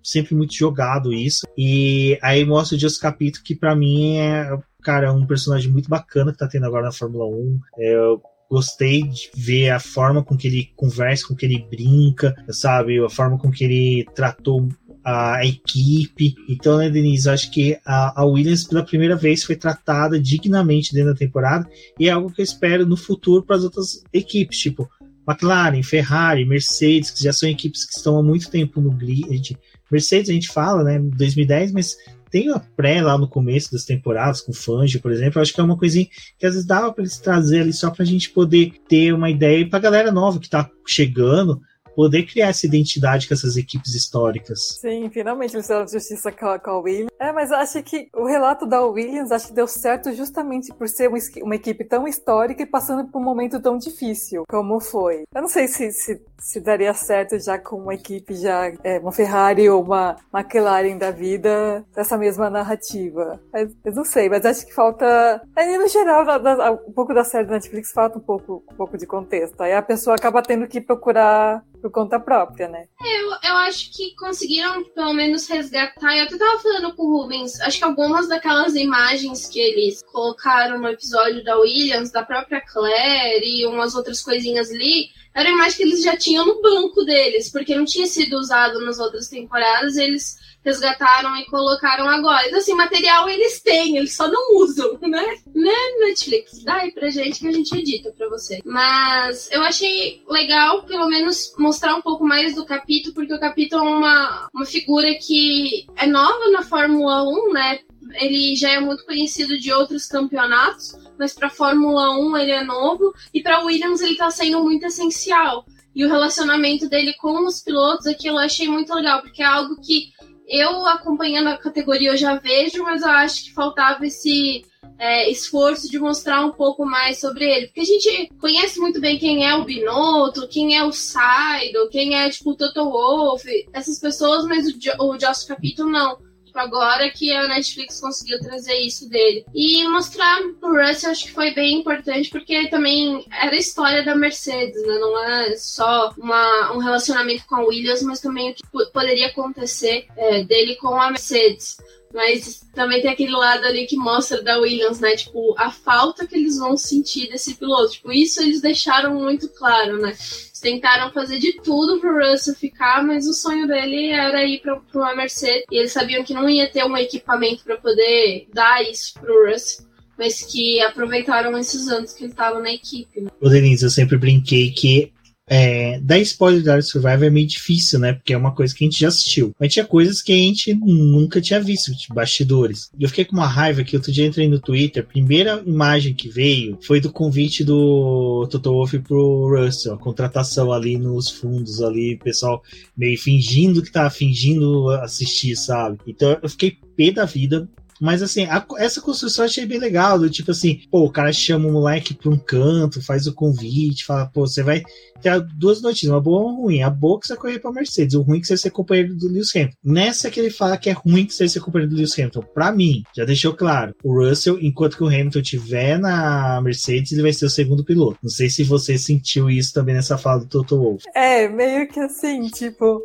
sempre muito jogado isso. E aí mostra o Just Capito, que para mim é, cara, um personagem muito bacana que tá tendo agora na Fórmula 1. É, eu gostei de ver a forma com que ele conversa, com que ele brinca, sabe? A forma com que ele tratou a equipe. Então, né, Denise, acho que a, a, Williams pela primeira vez foi tratada dignamente dentro da temporada e é algo que eu espero no futuro para as outras equipes, tipo McLaren, Ferrari, Mercedes, que já são equipes que estão há muito tempo no grid, Mercedes a gente fala, né, 2010, mas tem a pré lá no começo das temporadas, com Fangio, por exemplo, acho que é uma coisinha que às vezes dava para eles trazer ali só para a gente poder ter uma ideia para a galera nova que está chegando, poder criar essa identidade com essas equipes históricas. Sim, finalmente eles fizeram justiça com a, com a Williams. É, mas acho que o relato da Williams acho que deu certo justamente por ser uma, equipe tão histórica e passando por um momento tão difícil como foi. Eu não sei se, se, se daria certo já com uma equipe já, é, uma Ferrari ou uma McLaren da vida, essa mesma narrativa. Mas, eu não sei, mas acho que falta. Aí, no geral, da, da, um pouco da série da Netflix falta um pouco, um pouco de contexto. Aí a pessoa acaba tendo que procurar por conta própria, né? Eu, eu acho que conseguiram pelo menos resgatar. Eu até tava falando com o Rubens, acho que algumas daquelas imagens que eles colocaram no episódio da Williams, da própria Claire e umas outras coisinhas ali, era imagem que eles já tinham no banco deles, porque não tinha sido usado nas outras temporadas, eles resgataram e colocaram agora. Então, assim, material eles têm, eles só não usam, né? Né, Netflix? Dá aí pra gente que a gente edita pra você. Mas eu achei legal, pelo menos, mostrar um pouco mais do Capito, porque o Capito é uma, uma figura que é nova na Fórmula 1, né? Ele já é muito conhecido de outros campeonatos, mas para Fórmula 1 ele é novo e para Williams ele está sendo muito essencial. E o relacionamento dele com os pilotos, aquilo eu achei muito legal, porque é algo que eu acompanhando a categoria eu já vejo, mas eu acho que faltava esse é, esforço de mostrar um pouco mais sobre ele. Porque a gente conhece muito bem quem é o Binotto, quem é o Saido, quem é tipo o Toto Wolff, essas pessoas, mas o, jo o Josh Capito não. Agora que a Netflix conseguiu trazer isso dele. E mostrar pro Russell acho que foi bem importante, porque também era a história da Mercedes, né? Não é só uma, um relacionamento com a Williams, mas também o que poderia acontecer é, dele com a Mercedes. Mas também tem aquele lado ali que mostra da Williams, né? Tipo, a falta que eles vão sentir desse piloto. Tipo, isso eles deixaram muito claro, né? Tentaram fazer de tudo pro Russell ficar, mas o sonho dele era ir pra, pra uma Mercedes. E eles sabiam que não ia ter um equipamento para poder dar isso pro Russell mas que aproveitaram esses anos que ele estava na equipe. Né? O Denise, eu sempre brinquei que é, dar spoiler de Dark Survivor é meio difícil, né? Porque é uma coisa que a gente já assistiu. Mas tinha coisas que a gente nunca tinha visto, tipo bastidores. E eu fiquei com uma raiva que outro dia entrei no Twitter. A primeira imagem que veio foi do convite do Toto Wolff pro Russell, a contratação ali nos fundos ali, pessoal meio fingindo que tava fingindo assistir, sabe? Então eu fiquei pé da vida. Mas assim, a, essa construção eu achei bem legal. Do tipo assim, pô, o cara chama o moleque pra um canto, faz o convite, fala, pô, você vai ter duas notícias, uma boa uma ruim. A boa é que você vai correr pra Mercedes, o ruim é que você vai ser companheiro do Lewis Hamilton. Nessa que ele fala que é ruim que você vai ser companheiro do Lewis Hamilton. Pra mim, já deixou claro, o Russell, enquanto que o Hamilton estiver na Mercedes, ele vai ser o segundo piloto. Não sei se você sentiu isso também nessa fala do Toto Wolff. É, meio que assim, tipo,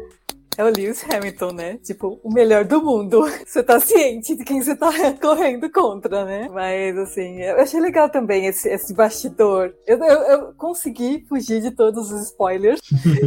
é o Lewis Hamilton, né? Tipo, o melhor do mundo. Você tá ciente de quem você tá correndo contra, né? Mas, assim, eu achei legal também esse, esse bastidor. Eu, eu, eu consegui fugir de todos os spoilers.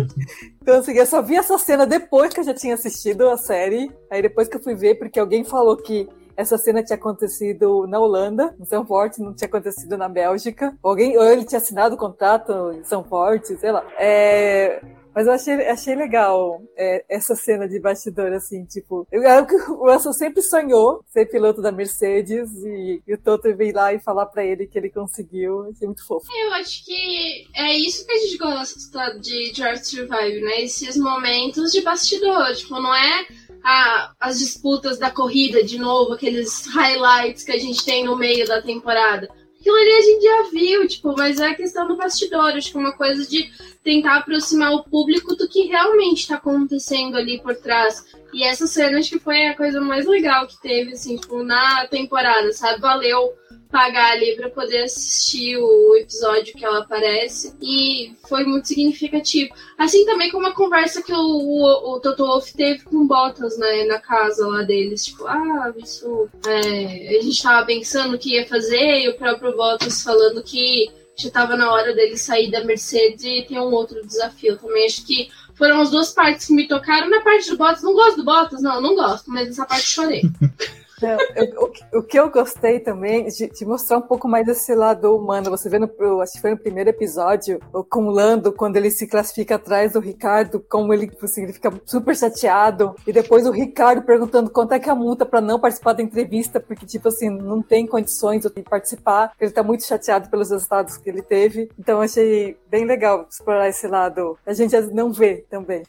então, assim, eu só vi essa cena depois que eu já tinha assistido a série. Aí depois que eu fui ver, porque alguém falou que essa cena tinha acontecido na Holanda, em São Forte, não tinha acontecido na Bélgica. Alguém, ou ele tinha assinado o contrato em São Forte, sei lá. É, mas eu achei, achei legal é, essa cena de bastidor, assim, tipo. Eu, eu, o Russell sempre sonhou ser piloto da Mercedes e, e o Toto veio lá e falar para ele que ele conseguiu. Achei muito fofo. Eu acho que é isso que a gente gosta de Drive to Survive, né? Esses momentos de bastidor. Tipo, não é a, as disputas da corrida de novo, aqueles highlights que a gente tem no meio da temporada aquilo ali a gente já viu, tipo, mas é a questão do bastidor, acho que é uma coisa de tentar aproximar o público do que realmente está acontecendo ali por trás. E essa cena acho que foi a coisa mais legal que teve, assim, tipo, na temporada, sabe? Valeu pagar ali para poder assistir o episódio que ela aparece e foi muito significativo. Assim também como a conversa que o, o, o Toto Wolff teve com Bottas, né, na casa lá deles, tipo, ah, isso é, a gente tava pensando o que ia fazer e o próprio Bottas falando que já estava na hora dele sair da Mercedes e ter um outro desafio. Também acho que foram as duas partes que me tocaram. Na parte do Bottas, não gosto do Bottas, não, não gosto, mas nessa parte chorei. Eu, o, que eu gostei também de, de, mostrar um pouco mais desse lado humano. Você vê no, acho que foi no primeiro episódio, com o Lando, quando ele se classifica atrás do Ricardo, como ele, assim, ele fica super chateado. E depois o Ricardo perguntando quanto é que é a multa para não participar da entrevista, porque, tipo assim, não tem condições de participar. Ele tá muito chateado pelos resultados que ele teve. Então achei bem legal explorar esse lado. A gente não vê também.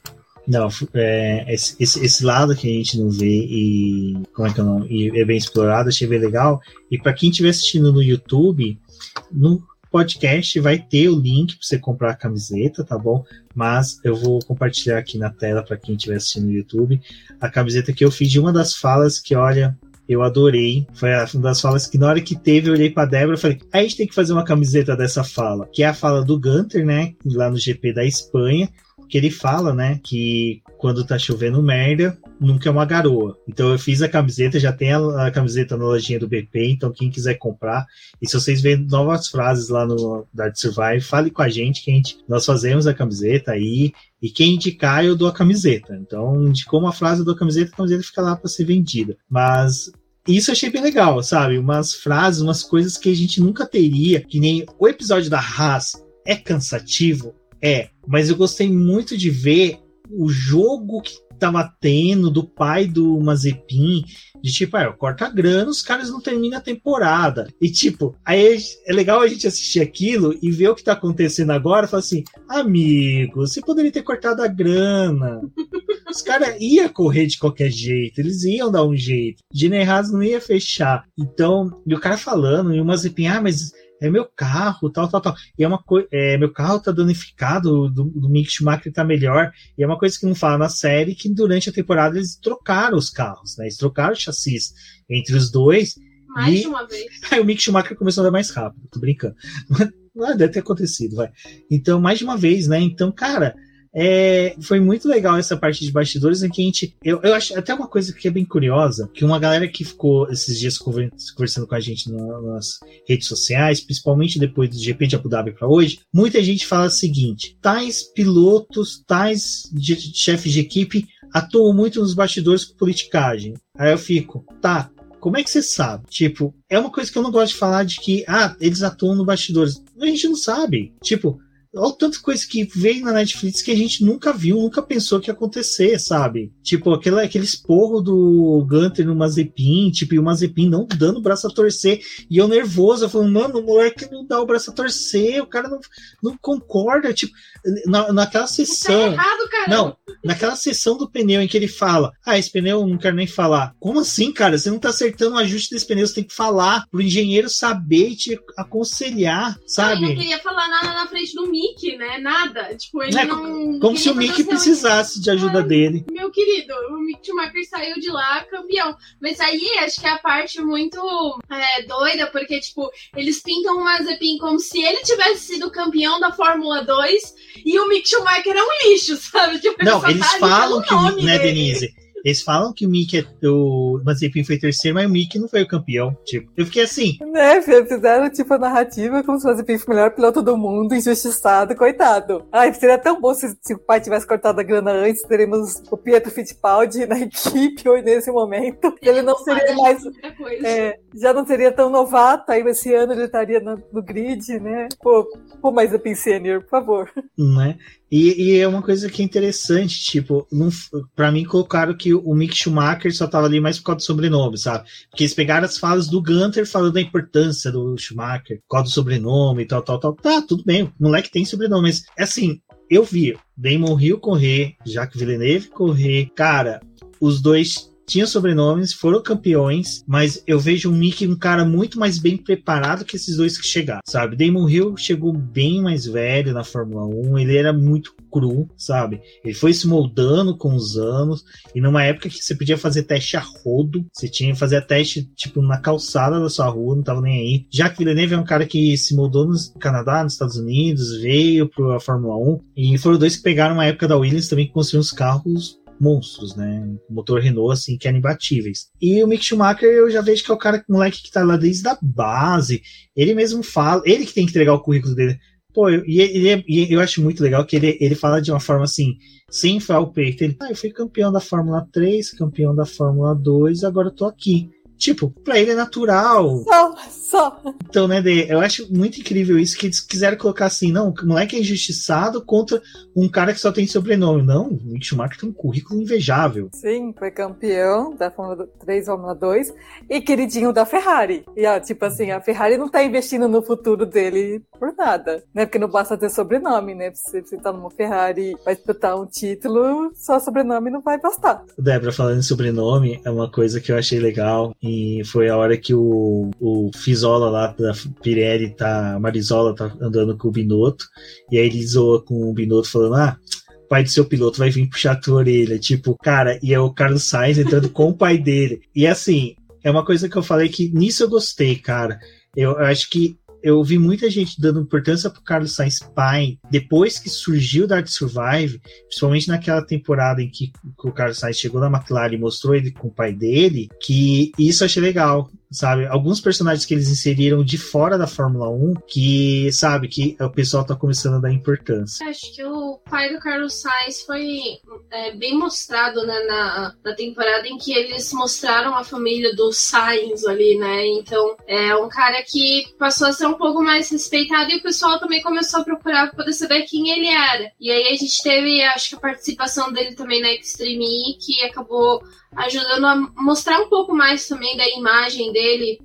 Não, é, esse, esse, lado que a gente não vê e como é que eu não, e é bem explorado, achei bem legal. E para quem estiver assistindo no YouTube, no podcast vai ter o link para você comprar a camiseta, tá bom? Mas eu vou compartilhar aqui na tela para quem estiver assistindo no YouTube a camiseta que eu fiz de uma das falas que, olha, eu adorei. Foi uma das falas que na hora que teve, eu olhei pra Débora e falei: a gente tem que fazer uma camiseta dessa fala, que é a fala do Gunter, né? Lá no GP da Espanha que ele fala, né, que quando tá chovendo merda, nunca é uma garoa. Então eu fiz a camiseta, já tem a, a, camiseta na lojinha do BP, então quem quiser comprar, e se vocês verem novas frases lá no Dark Survive, fale com a gente que a gente, nós fazemos a camiseta aí, e quem indicar eu dou a camiseta. Então indicou uma frase, eu dou a camiseta, a camiseta fica lá para ser vendida. Mas isso eu achei bem legal, sabe? Umas frases, umas coisas que a gente nunca teria, que nem o episódio da Haas é cansativo, é, mas eu gostei muito de ver o jogo que tava tendo do pai do Mazepin, de tipo, ah, corta a grana, os caras não terminam a temporada. E tipo, aí é legal a gente assistir aquilo e ver o que tá acontecendo agora falar assim, amigo, você poderia ter cortado a grana. Os caras iam correr de qualquer jeito, eles iam dar um jeito. Gene Haas não ia fechar. Então, e o cara falando, e o Mazepin, ah, mas é meu carro, tal, tal, tal. E é uma coisa, é, meu carro tá danificado, do, do Mick Schumacher tá melhor. E é uma coisa que não fala na série, que durante a temporada eles trocaram os carros, né? Eles trocaram o chassis entre os dois. Mais e... de uma vez. Aí o Mick Schumacher começou a andar mais rápido, tô brincando. Mas deve ter acontecido, vai. Então, mais de uma vez, né? Então, cara, é, foi muito legal essa parte de bastidores em que a gente. Eu, eu acho até uma coisa que é bem curiosa: que uma galera que ficou esses dias conversando com a gente nas redes sociais, principalmente depois do GP de Abu Dhabi para hoje, muita gente fala o seguinte: tais pilotos, tais chefes de equipe atuam muito nos bastidores com politicagem. Aí eu fico, tá, como é que você sabe? Tipo, é uma coisa que eu não gosto de falar de que, ah, eles atuam no bastidores. A gente não sabe. Tipo, Olha tanta coisa que veio na Netflix que a gente nunca viu, nunca pensou que ia acontecer, sabe? Tipo, aquele, aquele esporro do Gunter no Mazepin, tipo, e o Mazepin não dando o braço a torcer. E eu nervoso, eu falando, mano, o moleque não dá o braço a torcer, o cara não, não concorda. Tipo, na, naquela sessão. Tá errado, cara. Não, naquela sessão do pneu em que ele fala, ah, esse pneu eu não quero nem falar. Como assim, cara? Você não tá acertando o ajuste desse pneu, você tem que falar pro engenheiro saber e te aconselhar, sabe? Ele não queria falar nada na frente do Mi Mickey, né? Nada. Tipo, ele é, não. Como se o Mickey precisasse de ajuda é, dele. Meu querido, o Mick Schumacher saiu de lá campeão. Mas aí acho que é a parte muito é, doida, porque, tipo, eles pintam o Mazepin como se ele tivesse sido campeão da Fórmula 2 e o Mick Schumacher é um lixo, sabe? Tipo, não, eles tá falam que, né, Denise? Eles falam que o Mickey é o Mazepin foi terceiro, mas o Mickey não foi o campeão. Tipo, eu fiquei assim. Né, fizeram tipo a narrativa como se o Mazepin fosse o melhor piloto do mundo, injustiçado, coitado. Ai, seria tão bom se, se o pai tivesse cortado a grana antes, teríamos o Pietro Fittipaldi na equipe hoje nesse momento. Ele não seria mais. É, já não seria tão novato, aí esse ano ele estaria no, no grid, né? Pô, pô Mazepin Sênior, por favor. Né? E, e, é uma coisa que é interessante, tipo, para mim colocaram que o Mick Schumacher só tava ali mais por causa do sobrenome, sabe? Porque eles pegaram as falas do Gunter falando da importância do Schumacher, por causa do sobrenome e tal, tal, tal. Tá, tudo bem, o moleque tem sobrenome, mas assim, eu vi Damon Hill correr, Jacques Villeneuve correr, cara, os dois tinham sobrenomes, foram campeões, mas eu vejo o Mickey um cara muito mais bem preparado que esses dois que chegaram, sabe? Damon Hill chegou bem mais velho na Fórmula 1, ele era muito cru, sabe? Ele foi se moldando com os anos, e numa época que você podia fazer teste a rodo, você tinha que fazer teste, tipo, na calçada da sua rua, não tava nem aí. Já que Villeneuve é um cara que se moldou no Canadá, nos Estados Unidos, veio para a Fórmula 1, e foram dois que pegaram uma época da Williams também que construíram os carros monstros, né? Motor Renault, assim, que eram imbatíveis. E o Mick Schumacher, eu já vejo que é o cara, moleque que tá lá desde a base. Ele mesmo fala, ele que tem que entregar o currículo dele. Pô, e, ele, e eu acho muito legal que ele, ele fala de uma forma assim, sem enfiar o peito. Ele, ah, eu fui campeão da Fórmula 3, campeão da Fórmula 2, agora eu tô aqui. Tipo, pra ele é natural. Só, só. Então, né, eu acho muito incrível isso, que eles quiseram colocar assim, não, o moleque é injustiçado contra um cara que só tem sobrenome. Não, o Mick Schumacher tem um currículo invejável. Sim, foi campeão da Fórmula 3, Fórmula 2 e queridinho da Ferrari. E, ó, tipo assim, a Ferrari não tá investindo no futuro dele por nada, né? Porque não basta ter sobrenome, né? Se você tá numa Ferrari vai disputar um título, só sobrenome não vai bastar. Débora, falando em sobrenome, é uma coisa que eu achei legal foi a hora que o, o Fizola lá da Pirelli tá. A Marizola tá andando com o Binotto. E aí ele zoa com o Binotto falando: Ah, pai do seu piloto vai vir puxar a tua orelha. Tipo, cara, e é o Carlos Sainz entrando com o pai dele. E assim, é uma coisa que eu falei que nisso eu gostei, cara. Eu acho que eu vi muita gente dando importância pro Carlos Sainz pai depois que surgiu Dark Survive, principalmente naquela temporada em que o Carlos Sainz chegou na McLaren e mostrou ele com o pai dele, que isso eu achei legal sabe? Alguns personagens que eles inseriram de fora da Fórmula 1 que, sabe, que o pessoal tá começando a dar importância. Acho que o pai do Carlos Sainz foi é, bem mostrado né, na, na temporada em que eles mostraram a família do Sainz ali, né? Então é um cara que passou a ser um pouco mais respeitado e o pessoal também começou a procurar pra poder saber quem ele era. E aí a gente teve, acho que a participação dele também na Extreme E, que acabou ajudando a mostrar um pouco mais também da imagem dele,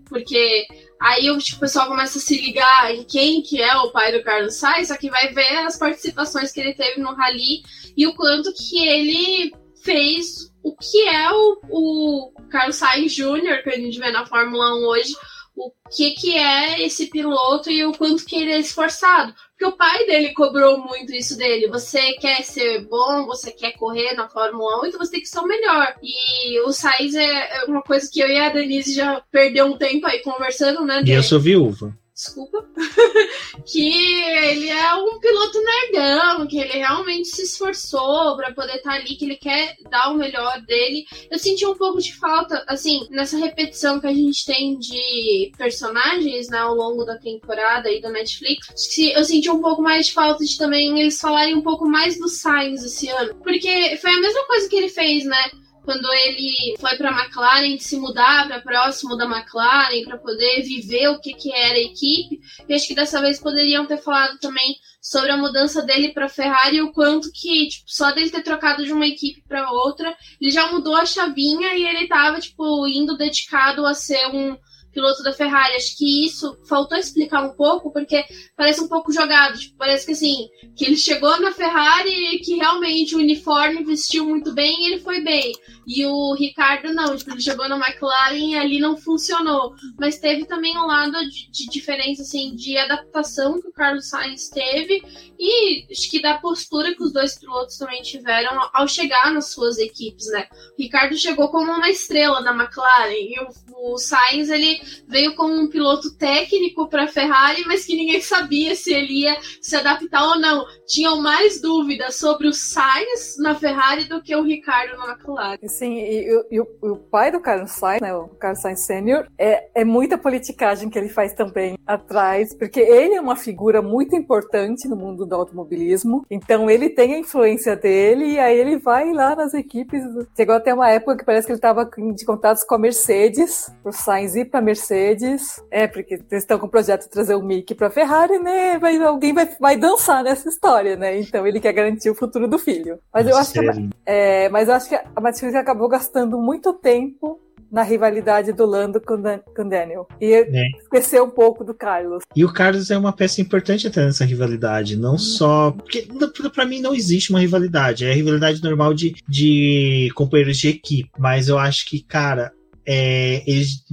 porque aí tipo, o pessoal começa a se ligar em quem que é o pai do Carlos Sainz, só que vai ver as participações que ele teve no Rally e o quanto que ele fez o que é o, o Carlos Sainz Jr., que a gente vê na Fórmula 1 hoje, o que, que é esse piloto e o quanto que ele é esforçado. Porque o pai dele cobrou muito isso dele. Você quer ser bom, você quer correr na Fórmula 1, então você tem que ser o melhor. E o Sainz é uma coisa que eu e a Denise já perdeu um tempo aí conversando, né? E eu sou viúva desculpa, que ele é um piloto nerdão, que ele realmente se esforçou para poder estar tá ali, que ele quer dar o melhor dele. Eu senti um pouco de falta, assim, nessa repetição que a gente tem de personagens, né, ao longo da temporada aí da Netflix, eu senti um pouco mais de falta de também eles falarem um pouco mais do Sainz esse ano, porque foi a mesma coisa que ele fez, né? Quando ele foi para a McLaren, se mudar para próximo da McLaren para poder viver o que, que era a equipe. E acho que dessa vez poderiam ter falado também sobre a mudança dele para Ferrari e o quanto que tipo, só dele ter trocado de uma equipe para outra, ele já mudou a chavinha e ele estava tipo indo dedicado a ser um piloto da Ferrari. Acho que isso faltou explicar um pouco, porque parece um pouco jogado. Tipo, parece que assim, que ele chegou na Ferrari e que realmente o uniforme vestiu muito bem e ele foi bem. E o Ricardo não, tipo, ele chegou na McLaren e ali não funcionou. Mas teve também um lado de, de diferença, assim, de adaptação que o Carlos Sainz teve e acho que da postura que os dois pilotos também tiveram ao chegar nas suas equipes, né? O Ricardo chegou como uma estrela da McLaren e o, o Sainz, ele veio como um piloto técnico para a Ferrari, mas que ninguém sabia se ele ia se adaptar ou não. Tinham mais dúvidas sobre o Sainz na Ferrari do que o Ricardo na McLaren. Sim, e, e, e o, o, pai do Carlos Sainz, né, o Carlos Sainz Sênior, é, é muita politicagem que ele faz também atrás, porque ele é uma figura muito importante no mundo do automobilismo, então ele tem a influência dele e aí ele vai lá nas equipes. Chegou até uma época que parece que ele estava de contatos com a Mercedes, o Sainz ir para Mercedes. É, porque eles estão com o projeto de trazer o Mickey para Ferrari, né? Vai, alguém vai, vai dançar nessa história, né? Então ele quer garantir o futuro do filho. Mas eu acho que, é, mas eu acho que a Matilde acabou gastando muito tempo na rivalidade do Lando com, com Daniel. E é. esqueceu um pouco do Carlos. E o Carlos é uma peça importante até nessa rivalidade, não hum. só. Porque para mim não existe uma rivalidade, é a rivalidade normal de, de companheiros de equipe. Mas eu acho que, cara, é, eles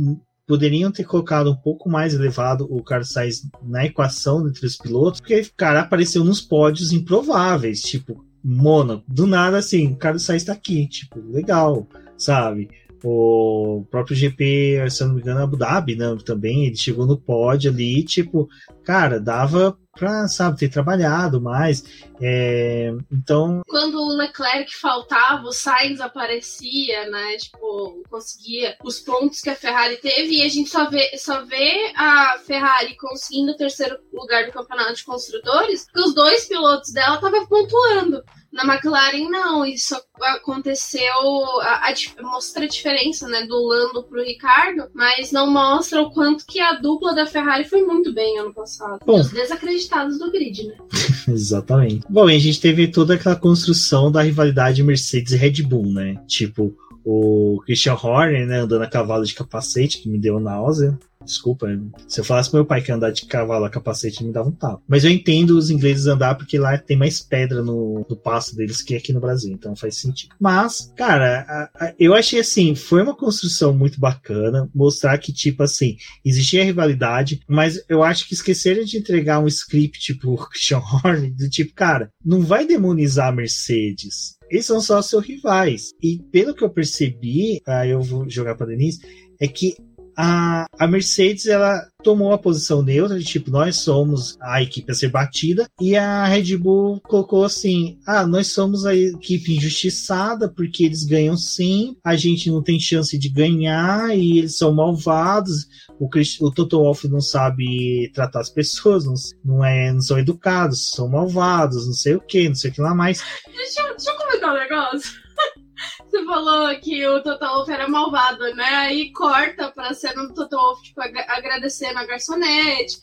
poderiam ter colocado um pouco mais elevado o Carlos Sainz na equação entre os pilotos, porque o cara apareceu nos pódios improváveis, tipo, Mônaco. Do nada, assim, Carlos Sainz tá aqui, tipo, legal, sabe? O próprio GP, se eu não me engano, Abu Dhabi, né, também, ele chegou no pódio ali, tipo, cara, dava pra, sabe, ter trabalhado mais. É, então. Quando o Leclerc faltava, o Sainz aparecia, né? Tipo, conseguia os pontos que a Ferrari teve e a gente só vê, só vê a Ferrari conseguindo o terceiro lugar do campeonato de construtores, porque os dois pilotos dela estavam pontuando. Na McLaren, não, isso aconteceu. A, a, mostra a diferença né, do Lando pro Ricardo, mas não mostra o quanto que a dupla da Ferrari foi muito bem ano passado. Bom, Os desacreditados do grid, né? Exatamente. Bom, e a gente teve toda aquela construção da rivalidade Mercedes e Red Bull, né? Tipo, o Christian Horner, né, andando a cavalo de capacete, que me deu náusea. Desculpa, se eu falasse pro meu pai que andar de cavalo a capacete, ele me dava um tapa. Mas eu entendo os ingleses andar porque lá tem mais pedra no, no passo deles que aqui no Brasil, então faz sentido. Mas, cara, a, a, eu achei assim, foi uma construção muito bacana, mostrar que, tipo assim, existia rivalidade, mas eu acho que esqueceram de entregar um script pro Christian Horner, do tipo, cara, não vai demonizar a Mercedes. Eles são só seus rivais. E pelo que eu percebi, aí eu vou jogar pra Denise, é que a, a Mercedes ela tomou a posição neutra, de tipo, nós somos a equipe a ser batida, e a Red Bull colocou assim: ah, nós somos a equipe injustiçada, porque eles ganham sim, a gente não tem chance de ganhar, e eles são malvados. O, o Toto Wolff não sabe tratar as pessoas, não, não, é, não são educados, são malvados, não sei o que, não sei o que lá mais. Deixa, deixa eu comentar um negócio. Falou que o Total Wolff era malvado, né? Aí corta pra cena do Total Wolff, tipo, agradecendo a garçonete,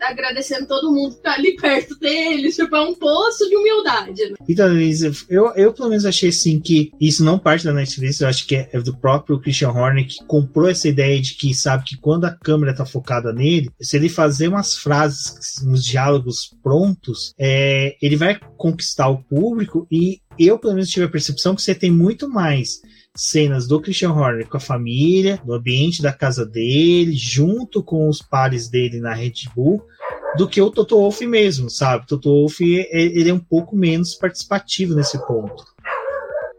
agradecendo todo mundo que tá ali perto dele. Tipo, é um poço de humildade, né? Então, eu, eu pelo menos achei assim que isso não parte da Netflix, eu acho que é, é do próprio Christian Horner que comprou essa ideia de que sabe que quando a câmera tá focada nele, se ele fazer umas frases, uns diálogos prontos, é, ele vai conquistar o público e eu pelo menos tive a percepção que você tem muito mais cenas do Christian Horner com a família, no ambiente da casa dele, junto com os pares dele na Red Bull, do que o Toto Wolff mesmo, sabe? Toto Wolff ele é um pouco menos participativo nesse ponto.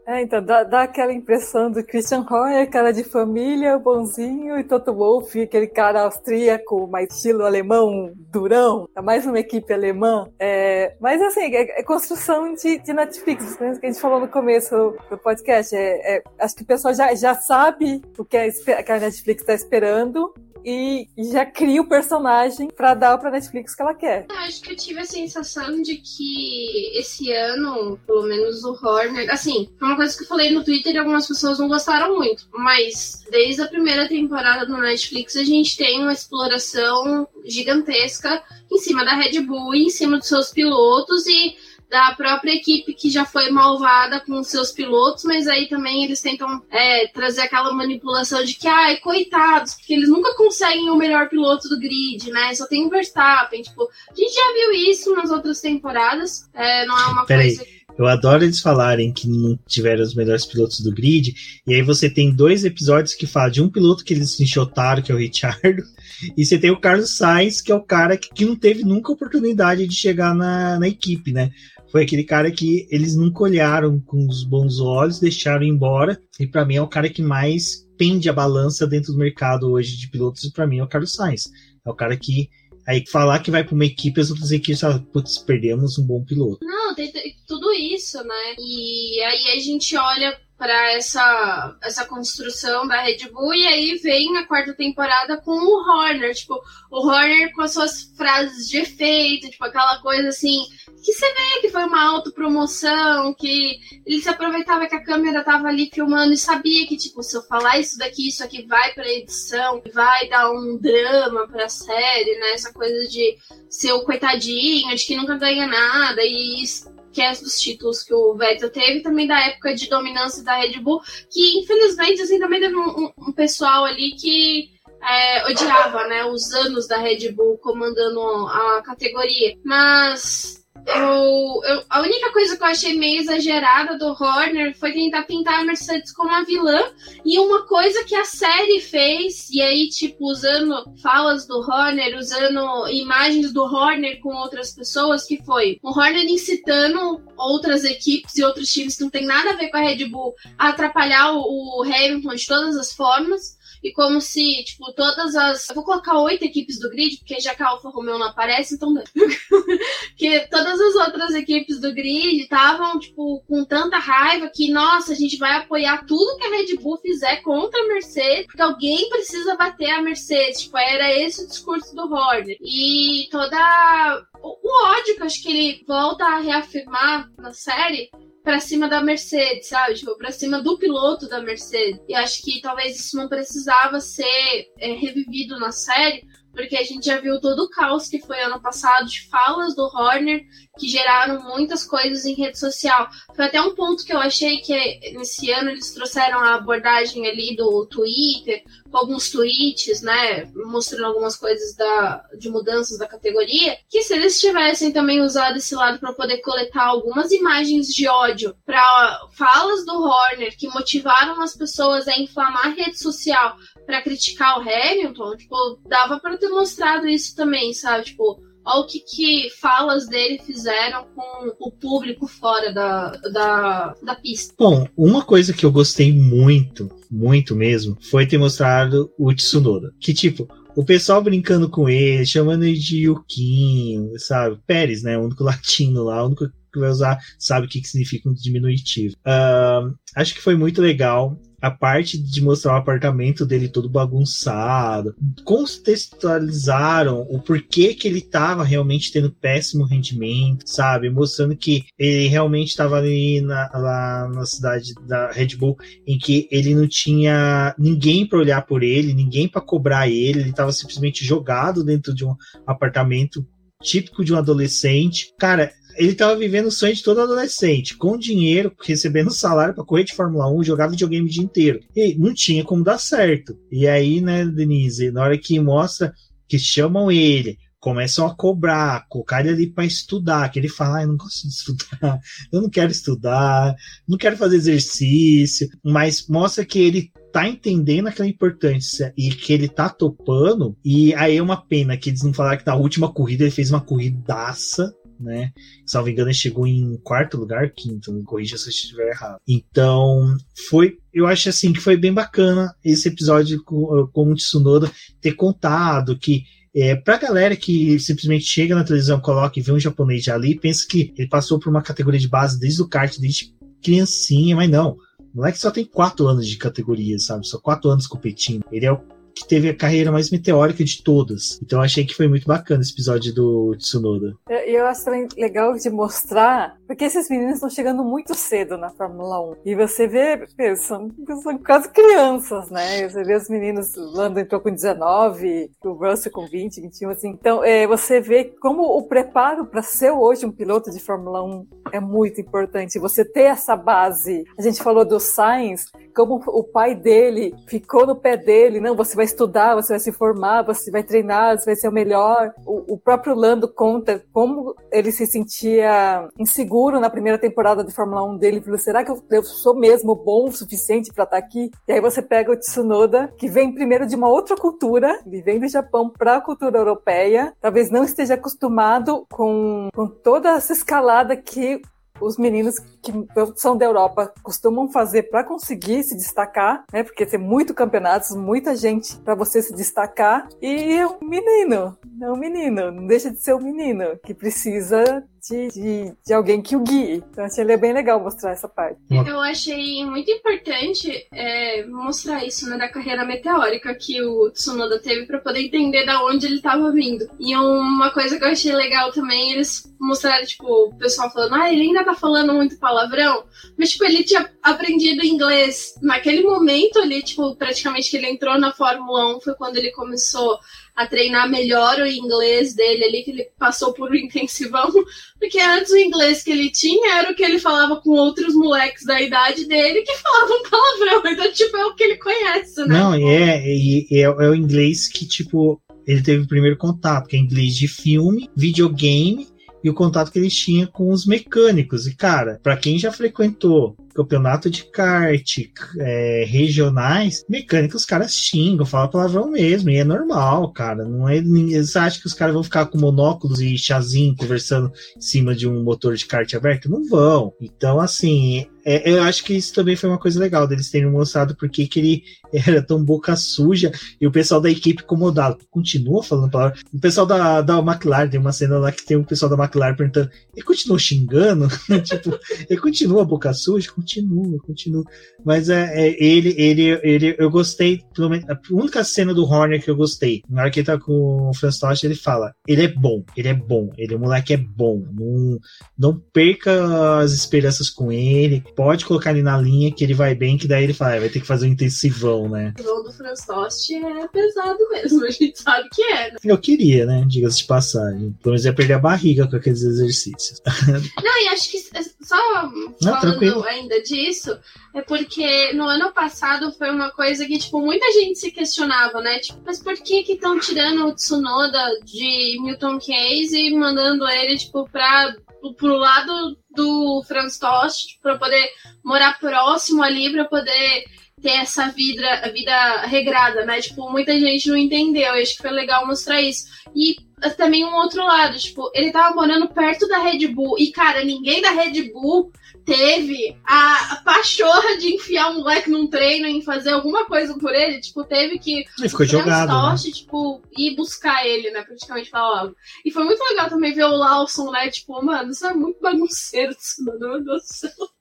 É, então, dá, dá, aquela impressão do Christian Horner, cara de família, bonzinho, e Toto Wolff, aquele cara austríaco, mais estilo alemão, durão, é mais uma equipe alemã. É, mas, assim, é, é construção de, de, Netflix, né, que a gente falou no começo do podcast. É, é, acho que o pessoal já, já sabe o que que a Netflix está esperando, e já cria o personagem para dar pra Netflix que ela quer. Eu acho que eu tive a sensação de que esse ano, pelo menos o Horner, assim, foi uma coisa que eu falei no Twitter e algumas pessoas não gostaram muito, mas desde a primeira temporada do Netflix a gente tem uma exploração gigantesca em cima da Red Bull, em cima dos seus pilotos e da própria equipe que já foi malvada com seus pilotos, mas aí também eles tentam é, trazer aquela manipulação de que, ai, coitados, porque eles nunca conseguem o melhor piloto do grid, né? Só tem o Verstappen. Tipo, a gente já viu isso nas outras temporadas, é, não é uma Peraí. coisa. Eu adoro eles falarem que não tiveram os melhores pilotos do grid, e aí você tem dois episódios que falam de um piloto que eles enxotaram, que é o Richard, e você tem o Carlos Sainz, que é o cara que, que não teve nunca oportunidade de chegar na, na equipe, né? Foi aquele cara que eles nunca olharam com os bons olhos, deixaram embora. E para mim é o cara que mais pende a balança dentro do mercado hoje de pilotos. E para mim é o Carlos Sainz. É o cara que aí falar que vai para uma equipe, as outras equipes falam, putz, perdemos um bom piloto. Não, tem, tudo isso, né? E aí a gente olha para essa, essa construção da Red Bull. E aí vem a quarta temporada com o Horner, tipo, o Horner com as suas frases de efeito, tipo, aquela coisa assim, que você vê que foi uma autopromoção, que ele se aproveitava que a câmera tava ali filmando e sabia que, tipo, se eu falar isso daqui, isso aqui vai pra edição, vai dar um drama pra série, né? Essa coisa de ser o coitadinho, de que nunca ganha nada e esquece dos títulos que o Vettel teve, também da época de dominância da Red Bull, que infelizmente assim, também teve um, um pessoal ali que é, odiava né, os anos da Red Bull comandando a categoria. Mas eu, eu, a única coisa que eu achei meio exagerada do Horner foi tentar pintar a Mercedes como a vilã. E uma coisa que a série fez, e aí, tipo, usando falas do Horner, usando imagens do Horner com outras pessoas, que foi o Horner incitando outras equipes e outros times que não tem nada a ver com a Red Bull a atrapalhar o, o Hamilton de todas as formas e como se, tipo, todas as. Eu vou colocar oito equipes do grid, porque já que a Alfa Romeo não aparece, então. que todas as outras equipes do grid estavam, tipo, com tanta raiva que, nossa, a gente vai apoiar tudo que a Red Bull fizer contra a Mercedes, porque alguém precisa bater a Mercedes. Tipo, era esse o discurso do Horner. E toda. O ódio que eu acho que ele volta a reafirmar na série para cima da Mercedes, sabe? Tipo, pra cima do piloto da Mercedes. E acho que talvez isso não precisava ser é, revivido na série, porque a gente já viu todo o caos que foi ano passado de falas do Horner, que geraram muitas coisas em rede social. Foi até um ponto que eu achei que nesse ano eles trouxeram a abordagem ali do Twitter, com alguns tweets, né, mostrando algumas coisas da, de mudanças da categoria, que se eles tivessem também usado esse lado para poder coletar algumas imagens de ódio para falas do Horner que motivaram as pessoas a inflamar a rede social para criticar o Hamilton, tipo, dava para ter mostrado isso também, sabe? Tipo, olha o que, que falas dele fizeram com o público fora da, da, da pista. Bom, uma coisa que eu gostei muito, muito mesmo, foi ter mostrado o Tsunoda. Que, tipo, o pessoal brincando com ele, chamando ele de Yuquinho, sabe? Pérez, né? O único latino lá, o único que vai usar sabe o que, que significa um diminutivo. Uh, acho que foi muito legal a parte de mostrar o apartamento dele todo bagunçado, contextualizaram o porquê que ele estava realmente tendo péssimo rendimento, sabe? Mostrando que ele realmente estava ali na, lá na cidade da Red Bull, em que ele não tinha ninguém para olhar por ele, ninguém para cobrar ele, ele estava simplesmente jogado dentro de um apartamento típico de um adolescente. Cara, ele tava vivendo o sonho de todo adolescente, com dinheiro, recebendo salário para correr de Fórmula 1, jogar videogame o dia inteiro. E não tinha como dar certo. E aí, né, Denise, na hora que mostra que chamam ele começam a cobrar, colocar ele ali para estudar, que ele fala, ah, eu não gosto de estudar, eu não quero estudar, não quero fazer exercício, mas mostra que ele tá entendendo aquela importância e que ele tá topando, e aí é uma pena que eles não falaram que na última corrida ele fez uma corridaça, né? Salvo engano, ele chegou em quarto lugar, quinto, não corrija se eu estiver errado. Então, foi, eu acho assim que foi bem bacana esse episódio com, com o Tsunoda ter contado que é, pra galera que simplesmente chega na televisão, coloca e vê um japonês ali, pensa que ele passou por uma categoria de base desde o kart, desde criancinha, mas não. O moleque só tem quatro anos de categoria, sabe? Só quatro anos competindo. Ele é o que teve a carreira mais meteórica de todas. Então achei que foi muito bacana esse episódio do Tsunoda. Eu, eu acho também legal de mostrar, porque esses meninos estão chegando muito cedo na Fórmula 1. E você vê, são, são quase crianças, né? Você vê os meninos, Lando entrou com 19, o Russell com 20, 21, assim. Então é, você vê como o preparo para ser hoje um piloto de Fórmula 1 é muito importante. Você ter essa base. A gente falou do Sainz, como o pai dele ficou no pé dele, não, você vai estudar, você vai se formar, você vai treinar, você vai ser o melhor. O, o próprio Lando conta como ele se sentia inseguro na primeira temporada de Fórmula 1 dele. Ele falou, será que eu, eu sou mesmo bom o suficiente para estar tá aqui? E aí você pega o Tsunoda, que vem primeiro de uma outra cultura, ele vem do Japão para a cultura europeia, talvez não esteja acostumado com, com toda essa escalada que os meninos que são da Europa costumam fazer para conseguir se destacar, né? Porque tem muito campeonatos, muita gente para você se destacar. E é um menino, é um menino, não deixa de ser um menino que precisa de, de, de, alguém que o guie. Então achei ele é bem legal mostrar essa parte. Eu achei muito importante é, mostrar isso, né, da carreira meteórica que o Tsunoda teve para poder entender da onde ele estava vindo. E uma coisa que eu achei legal também, eles mostraram, tipo, o pessoal falando, ah, ele ainda tá falando muito palavrão, mas, tipo, ele tinha aprendido inglês. Naquele momento ali, tipo, praticamente que ele entrou na Fórmula 1 foi quando ele começou a treinar melhor o inglês dele ali, que ele passou por um intensivão, porque antes o inglês que ele tinha era o que ele falava com outros moleques da idade dele que falavam palavrão, então, tipo, é o que ele conhece, né? Não, é, é, é, é o inglês que, tipo, ele teve o primeiro contato, que é inglês de filme, videogame e o contato que ele tinha com os mecânicos. E, cara, para quem já frequentou campeonato de kart é, regionais, mecânicos os caras xingam, falam palavrão mesmo, e é normal, cara. Não é, eles que os caras vão ficar com monóculos e chazinho conversando em cima de um motor de kart aberto? Não vão. Então, assim, é, eu acho que isso também foi uma coisa legal deles terem mostrado porque que ele era tão boca suja e o pessoal da equipe incomodado. Continua falando palavra. O pessoal da, da McLaren, tem uma cena lá que tem o pessoal da McLaren perguntando: ele continua xingando? tipo, ele continua boca suja? Continua, continua. Mas é, é, ele, ele, ele, eu gostei. A única cena do Horner que eu gostei, na hora que ele tá com o Franz Tosh, ele fala: ele é bom, ele é bom, ele, o moleque é bom. Não, não perca as esperanças com ele pode colocar ele na linha que ele vai bem, que daí ele fala, ah, vai ter que fazer um intensivão, né? O voo do Franz Tost é pesado mesmo, a gente sabe que é. Né? Eu queria, né? Diga-se de passagem. Pelo menos ia perder a barriga com aqueles exercícios. Não, e acho que só Não, falando tranquilo. Ainda disso, é porque no ano passado foi uma coisa que, tipo, muita gente se questionava, né? Tipo, mas por que que estão tirando o Tsunoda de Milton Case e mandando ele, tipo, pra, pro lado do Franz Tost para poder morar próximo ali, para poder ter essa vida, vida regrada, né? Tipo, muita gente não entendeu. Eu acho que foi legal mostrar isso. E também um outro lado, tipo, ele tava morando perto da Red Bull. E, cara, ninguém da Red Bull teve a, a pachorra de enfiar um moleque num treino e fazer alguma coisa por ele, tipo, teve que ele ficou jogado, né? tipo, ir buscar ele, né, praticamente falar algo. E foi muito legal também ver o Lawson, né, tipo, mano, isso é muito bagunceiro, mano, meu Deus do céu.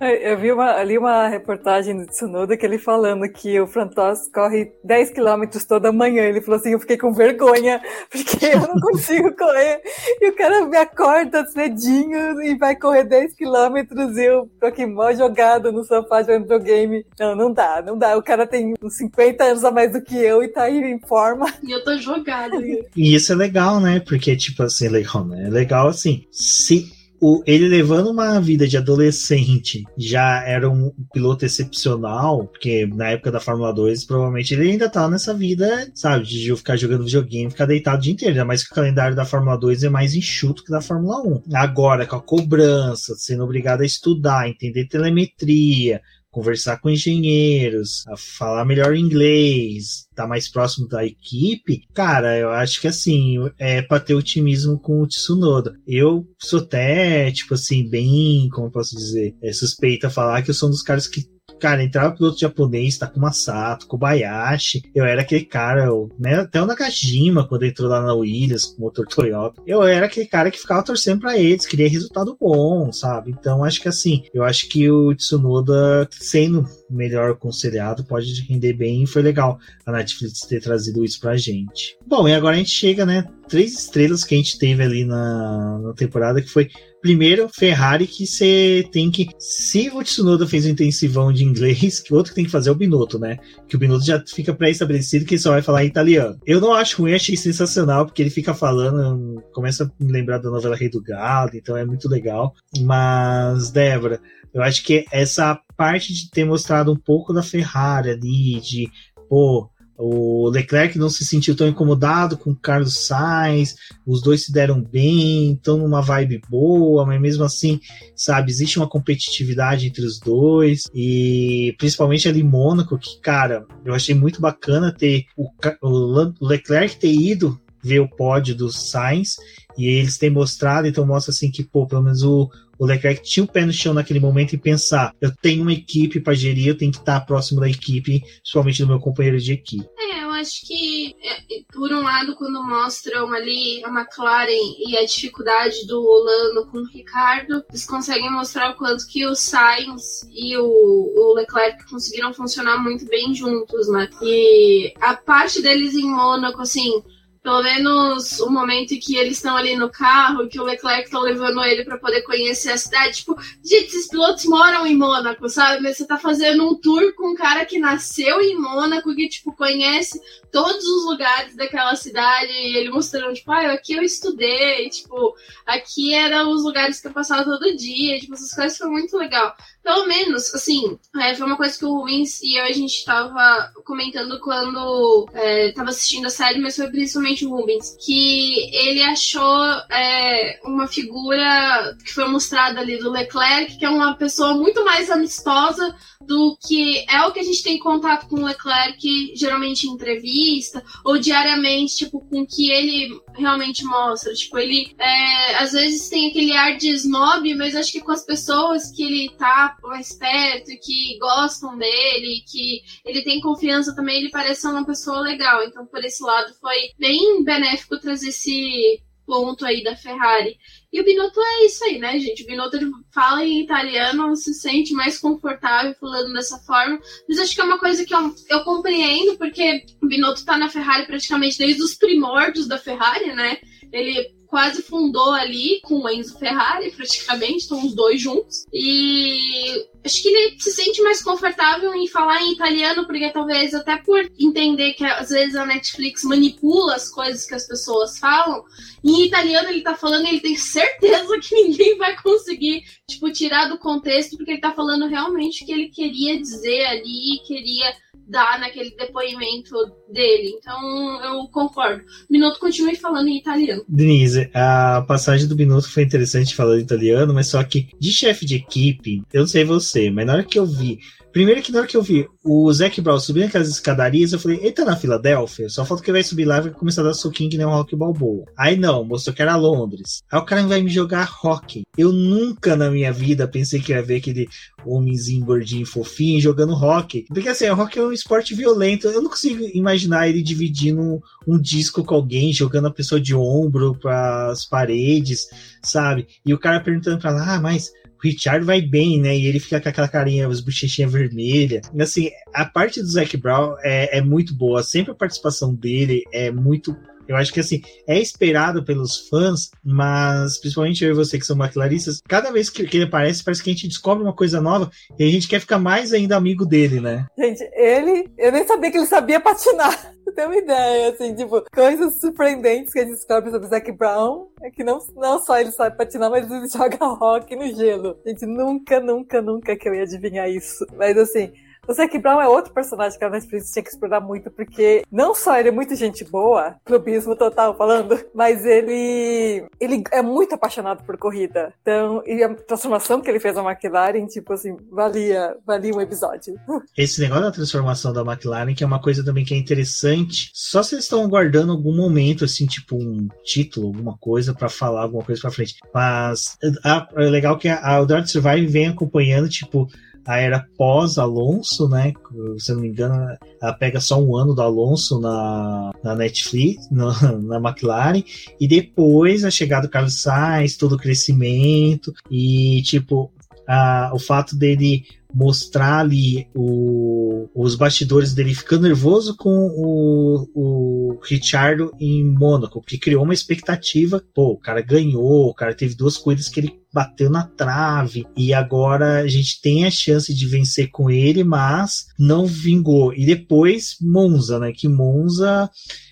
Eu vi uma, ali uma reportagem do Tsunoda que ele falando que o Frantos corre 10 km toda manhã. Ele falou assim: Eu fiquei com vergonha, porque eu não consigo correr. E o cara me acorda cedinho e vai correr 10 km e eu tô aqui mó jogado no sofá de videogame. Não, não dá, não dá. O cara tem uns 50 anos a mais do que eu e tá aí em forma. E eu tô jogado. e isso é legal, né? Porque, tipo assim, é legal, né? É legal assim. Se o, ele levando uma vida de adolescente já era um piloto excepcional, porque na época da Fórmula 2, provavelmente ele ainda tá nessa vida, sabe, de ficar jogando videogame, ficar deitado o dia inteiro. Ainda mais que o calendário da Fórmula 2 é mais enxuto que da Fórmula 1. Agora, com a cobrança, sendo obrigado a estudar, entender telemetria, conversar com engenheiros, a falar melhor inglês, estar tá mais próximo da equipe, cara, eu acho que assim, é para ter otimismo com o Tsunoda. Eu sou até, tipo assim, bem, como posso dizer, é suspeita falar que eu sou um dos caras que Cara, entrava piloto japonês, Takuma Sato, Kobayashi. Eu era aquele cara, eu, né, até o Nakajima, quando entrou lá na Williams, com o motor Toyota. Eu era aquele cara que ficava torcendo para eles, queria resultado bom, sabe? Então, acho que assim, eu acho que o Tsunoda, sendo melhor aconselhado, pode render bem e foi legal a Netflix ter trazido isso pra gente. Bom, e agora a gente chega, né? Três estrelas que a gente teve ali na, na temporada, que foi Primeiro, Ferrari, que você tem que. Se o Tsunoda fez um intensivão de inglês, que o outro que tem que fazer é o Binotto, né? Que o Binotto já fica pré-estabelecido que ele só vai falar italiano. Eu não acho ruim, achei sensacional, porque ele fica falando, começa a me lembrar da novela Rei do Galo, então é muito legal. Mas, Débora, eu acho que essa parte de ter mostrado um pouco da Ferrari ali, de, pô, o Leclerc não se sentiu tão incomodado com o Carlos Sainz, os dois se deram bem, estão numa vibe boa, mas mesmo assim, sabe, existe uma competitividade entre os dois, e principalmente ali em Mônaco, que, cara, eu achei muito bacana ter o, o Leclerc ter ido ver o pódio do Sainz, e eles têm mostrado, então mostra assim que, pô, pelo menos o, o Leclerc tinha o pé no chão naquele momento e pensar: eu tenho uma equipe para gerir, eu tenho que estar próximo da equipe, principalmente do meu companheiro de equipe. É, eu acho que, é, por um lado, quando mostram ali a McLaren e a dificuldade do Holando com o Ricardo, eles conseguem mostrar o quanto que o Sainz e o, o Leclerc conseguiram funcionar muito bem juntos, né? E a parte deles em Mônaco, assim pelo menos o momento em que eles estão ali no carro, que o Leclerc tá levando ele para poder conhecer a cidade. Tipo, gente, esses pilotos moram em Mônaco, sabe? Mas você tá fazendo um tour com um cara que nasceu em Mônaco, que, tipo, conhece todos os lugares daquela cidade. E ele mostrando, tipo, ah, aqui eu estudei, tipo, aqui eram os lugares que eu passava todo dia. Tipo, essas coisas foi muito legal. Pelo menos, assim, é, foi uma coisa que o Rubens e eu a gente tava comentando quando é, tava assistindo a série, mas foi principalmente o Rubens, que ele achou é, uma figura que foi mostrada ali do Leclerc, que é uma pessoa muito mais amistosa do que é o que a gente tem contato com o Leclerc, geralmente em entrevista, ou diariamente, tipo, com que ele realmente mostra. Tipo, ele é, às vezes tem aquele ar de snob, mas acho que com as pessoas que ele tá mais perto, que gostam dele, que ele tem confiança também, ele parece ser uma pessoa legal. Então, por esse lado, foi bem benéfico trazer esse ponto aí da Ferrari. E o Binotto é isso aí, né, gente? O Binotto fala em italiano, se sente mais confortável falando dessa forma. Mas acho que é uma coisa que eu, eu compreendo, porque o Binotto tá na Ferrari praticamente desde os primórdios da Ferrari, né? Ele quase fundou ali com o Enzo Ferrari, praticamente, estão os dois juntos. E acho que ele se sente mais confortável em falar em italiano, porque talvez até por entender que às vezes a Netflix manipula as coisas que as pessoas falam, em italiano ele tá falando e ele tem certeza que ninguém vai conseguir, tipo, tirar do contexto, porque ele tá falando realmente o que ele queria dizer ali, queria dar naquele depoimento dele. Então eu concordo. Minuto continue falando em italiano. Denise, a passagem do Minuto foi interessante falando italiano, mas só que de chefe de equipe, eu não sei você, mas na hora que eu vi Primeiro que na hora que eu vi o Zac Brown subindo aquelas escadarias, eu falei, ele tá na Filadélfia? Só falta que vai subir lá e vai começar a dar soquinho que nem um Rock Balboa. Aí não, mostrou que era Londres. Aí o cara vai me jogar hockey. Eu nunca na minha vida pensei que ia ver aquele homenzinho gordinho fofinho jogando hockey. Porque assim, o hockey é um esporte violento. Eu não consigo imaginar ele dividindo um, disco com alguém, jogando a pessoa de ombro para as paredes, sabe? E o cara perguntando pra lá, ah, mas o Richard vai bem, né? E ele fica com aquela carinha, as bochechinhas vermelhas. Assim, a parte do Zac Brown é, é muito boa. Sempre a participação dele é muito eu acho que assim, é esperado pelos fãs, mas principalmente eu e você que são McLaristas, cada vez que, que, ele aparece, parece que a gente descobre uma coisa nova e a gente quer ficar mais ainda amigo dele, né? Gente, ele, eu nem sabia que ele sabia patinar. tem uma ideia, assim, tipo, coisas surpreendentes que a gente descobre sobre o Zac Brown é que não, não só ele sabe patinar, mas ele joga rock no gelo. Gente nunca, nunca, nunca que eu ia adivinhar isso. Mas assim, o Zac Brown é outro personagem que a Netflix tinha que explorar muito, porque não só ele é muito gente boa, clubismo total falando, mas ele, ele é muito apaixonado por corrida. Então, e a transformação que ele fez na McLaren, tipo assim, valia, valia um episódio. Esse negócio da transformação da McLaren, que é uma coisa também que é interessante, só se eles estão guardando algum momento, assim, tipo um título, alguma coisa, para falar alguma coisa pra frente. Mas é legal que a, a, Drive Survive vem acompanhando, tipo, a era pós-Alonso, né? Se eu não me engano, ela pega só um ano do Alonso na, na Netflix, na, na McLaren, e depois a chegada do Carlos Sainz, todo o crescimento, e tipo, a, o fato dele mostrar ali o, os bastidores dele ficando nervoso com o, o Richardo em Mônaco, porque criou uma expectativa. Pô, o cara ganhou, o cara teve duas coisas que ele bateu na trave e agora a gente tem a chance de vencer com ele, mas não vingou. E depois Monza, né? Que Monza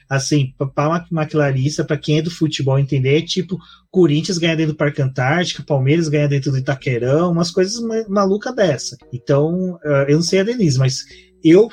assim, para McLarista, para quem é do futebol entender, é tipo Corinthians ganha dentro do Parque Antártica, Palmeiras ganha dentro do Itaquerão, umas coisas malucas dessa. Então, eh, eu não sei a Denise, mas eu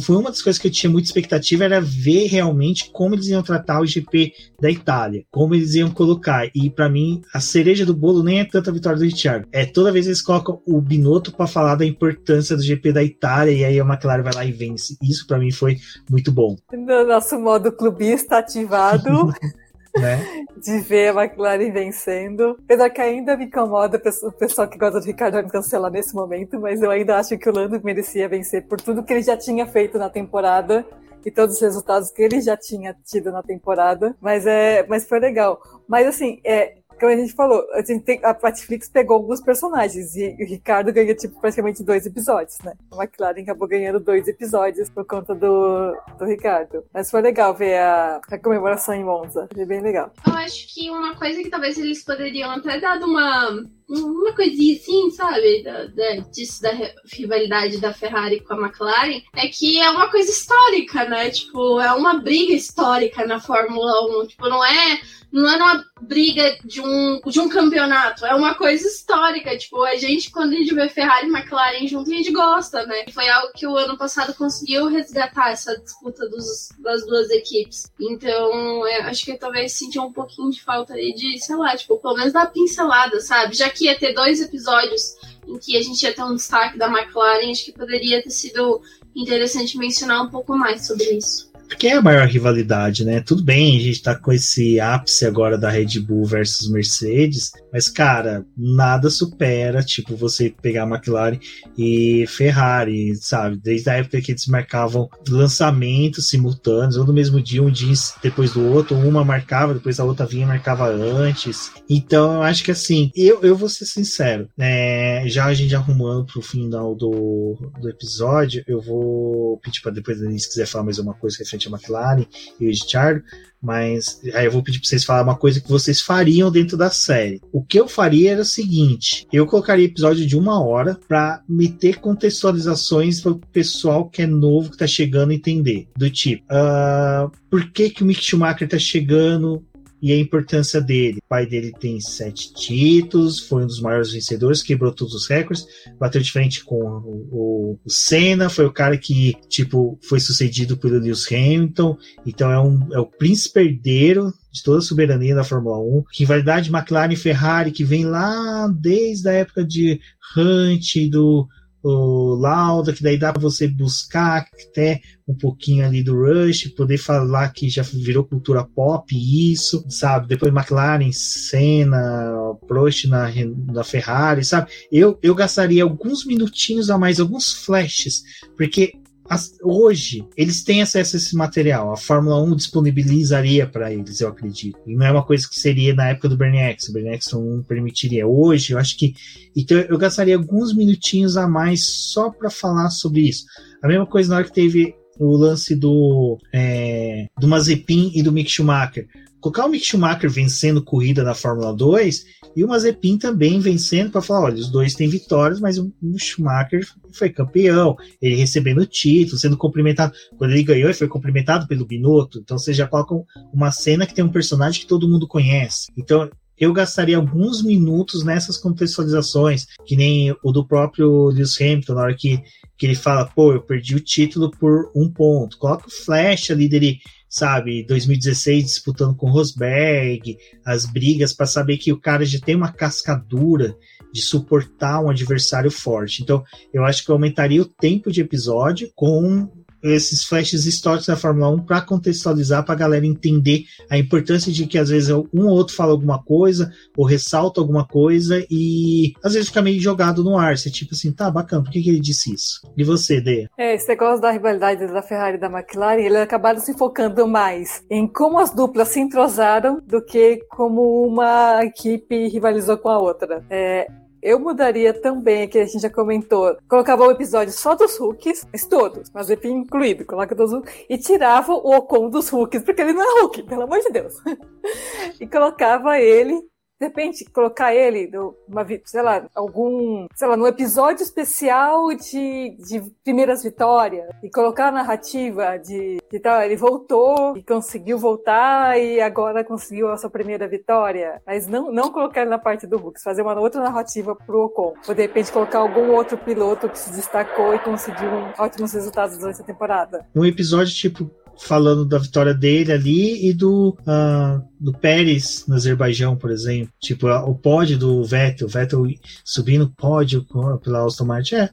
foi uma das coisas que eu tinha muita expectativa era ver realmente como eles iam tratar o GP da Itália, como eles iam colocar. E para mim a cereja do bolo nem é tanta vitória do Richard, é toda vez eles colocam o Binotto para falar da importância do GP da Itália e aí a McLaren vai lá e vence. Isso para mim foi muito bom. No nosso modo clubista ativado. né? De ver a McLaren vencendo. Apesar que ainda me incomoda o pessoal que gosta do Ricardo me cancelar nesse momento, mas eu ainda acho que o Lando merecia vencer por tudo que ele já tinha feito na temporada e todos os resultados que ele já tinha tido na temporada. Mas é, mas foi legal. Mas assim, é, como a gente falou, a, gente tem, a Netflix pegou alguns personagens e o Ricardo ganha, tipo, praticamente dois episódios, né? A McLaren acabou ganhando dois episódios por conta do, do Ricardo. Mas foi legal ver a, a comemoração em Monza. Foi bem legal. Eu acho que uma coisa que talvez eles poderiam até dar uma uma coisinha assim, sabe, da, da, disso da rivalidade da Ferrari com a McLaren, é que é uma coisa histórica, né? Tipo, é uma briga histórica na Fórmula 1. Tipo, não é não é uma briga de um, de um campeonato, é uma coisa histórica. Tipo, a gente, quando a gente vê Ferrari e McLaren junto, a gente gosta, né? Foi algo que o ano passado conseguiu resgatar essa disputa dos, das duas equipes. Então, eu acho que talvez sentir um pouquinho de falta aí de, sei lá, tipo, pelo menos dar pincelada, sabe? Já que ia ter dois episódios em que a gente ia ter um destaque da McLaren, acho que poderia ter sido interessante mencionar um pouco mais sobre isso porque é a maior rivalidade, né? Tudo bem, a gente tá com esse ápice agora da Red Bull versus Mercedes, mas, cara, nada supera, tipo, você pegar a McLaren e Ferrari, sabe? Desde a época que eles marcavam lançamentos simultâneos, ou no mesmo dia, um dia depois do outro, uma marcava, depois a outra vinha e marcava antes. Então, eu acho que assim, eu, eu vou ser sincero, né? Já a gente arrumando pro final do, do episódio, eu vou pedir pra depois, se quiser falar mais uma coisa referente a McLaren e o Richard, mas aí eu vou pedir para vocês falar uma coisa que vocês fariam dentro da série. O que eu faria era o seguinte: eu colocaria episódio de uma hora para meter contextualizações para o pessoal que é novo, que está chegando entender. Do tipo, uh, por que, que o Mick Schumacher está chegando e a importância dele. O pai dele tem sete títulos, foi um dos maiores vencedores, quebrou todos os recordes, bateu de frente com o, o, o Senna, foi o cara que, tipo, foi sucedido pelo Lewis Hamilton, então é, um, é o príncipe herdeiro de toda a soberania da Fórmula 1, rivalidade McLaren e Ferrari, que vem lá desde a época de Hunt, do o Lauda, que daí dá para você buscar até um pouquinho ali do Rush, poder falar que já virou cultura pop, isso, sabe? Depois McLaren, Senna, Prost na, na Ferrari, sabe? Eu, eu gastaria alguns minutinhos a mais, alguns flashes, porque as, hoje, eles têm acesso a esse material. A Fórmula 1 disponibilizaria para eles, eu acredito. E não é uma coisa que seria na época do Bernie X. O Bernie X não permitiria. Hoje, eu acho que. Então, eu gastaria alguns minutinhos a mais só para falar sobre isso. A mesma coisa na hora que teve o lance do, é, do Mazepin e do Mick Schumacher colocar o Mick Schumacher vencendo corrida na Fórmula 2 e o Mazepin também vencendo para falar, olha, os dois têm vitórias, mas o Schumacher foi campeão, ele recebendo o título, sendo cumprimentado. Quando ele ganhou, ele foi cumprimentado pelo Binotto. Então você já coloca uma cena que tem um personagem que todo mundo conhece. Então eu gastaria alguns minutos nessas contextualizações, que nem o do próprio Lewis Hamilton, na hora que, que ele fala, pô, eu perdi o título por um ponto. Coloca o flash ali dele sabe, 2016 disputando com Rosberg, as brigas para saber que o cara já tem uma cascadura de suportar um adversário forte. Então, eu acho que eu aumentaria o tempo de episódio com esses flashes históricos da Fórmula 1 para contextualizar, para a galera entender a importância de que às vezes um ou outro fala alguma coisa, ou ressalta alguma coisa, e às vezes fica meio jogado no ar. Você tipo assim, tá bacana, por que, que ele disse isso? E você, Dê? É, esse negócio da rivalidade da Ferrari e da McLaren, eles acabaram se focando mais em como as duplas se entrosaram do que como uma equipe rivalizou com a outra. É, eu mudaria também, que a gente já comentou, colocava o episódio só dos Hulks, mas todos, mas enfim, incluído, coloca dos Hulks, e tirava o Ocon dos Hulks, porque ele não é Hulk, pelo amor de Deus. e colocava ele de repente, colocar ele numa, sei lá, algum, sei lá, num episódio especial de, de primeiras vitórias e colocar a narrativa de, de tal, ele voltou e conseguiu voltar e agora conseguiu a sua primeira vitória. Mas não, não colocar ele na parte do Hulk, fazer uma outra narrativa pro Ocon. Ou de repente colocar algum outro piloto que se destacou e conseguiu ótimos resultados durante a temporada. Um episódio tipo falando da vitória dele ali e do, uh, do Pérez no Azerbaijão, por exemplo. Tipo, o pódio do Vettel, Vettel subindo pódio pela Aston Martin. É,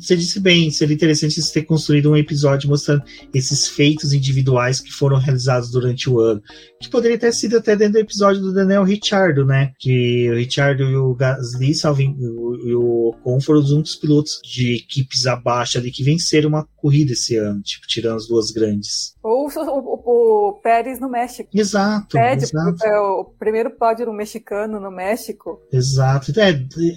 você disse bem, seria interessante você ter construído um episódio mostrando esses feitos individuais que foram realizados durante o ano. Que poderia ter sido até dentro do episódio do Daniel Ricciardo, né? Que o Ricciardo e o Gasly, salvem, e o Ocon foram um dos pilotos de equipes abaixo ali que venceram uma corrida esse ano, tipo, tirando as duas grandes. Ou o, o, o Pérez no México. Exato. Exato. É, o primeiro pódio no mexicano no México. Exato. É,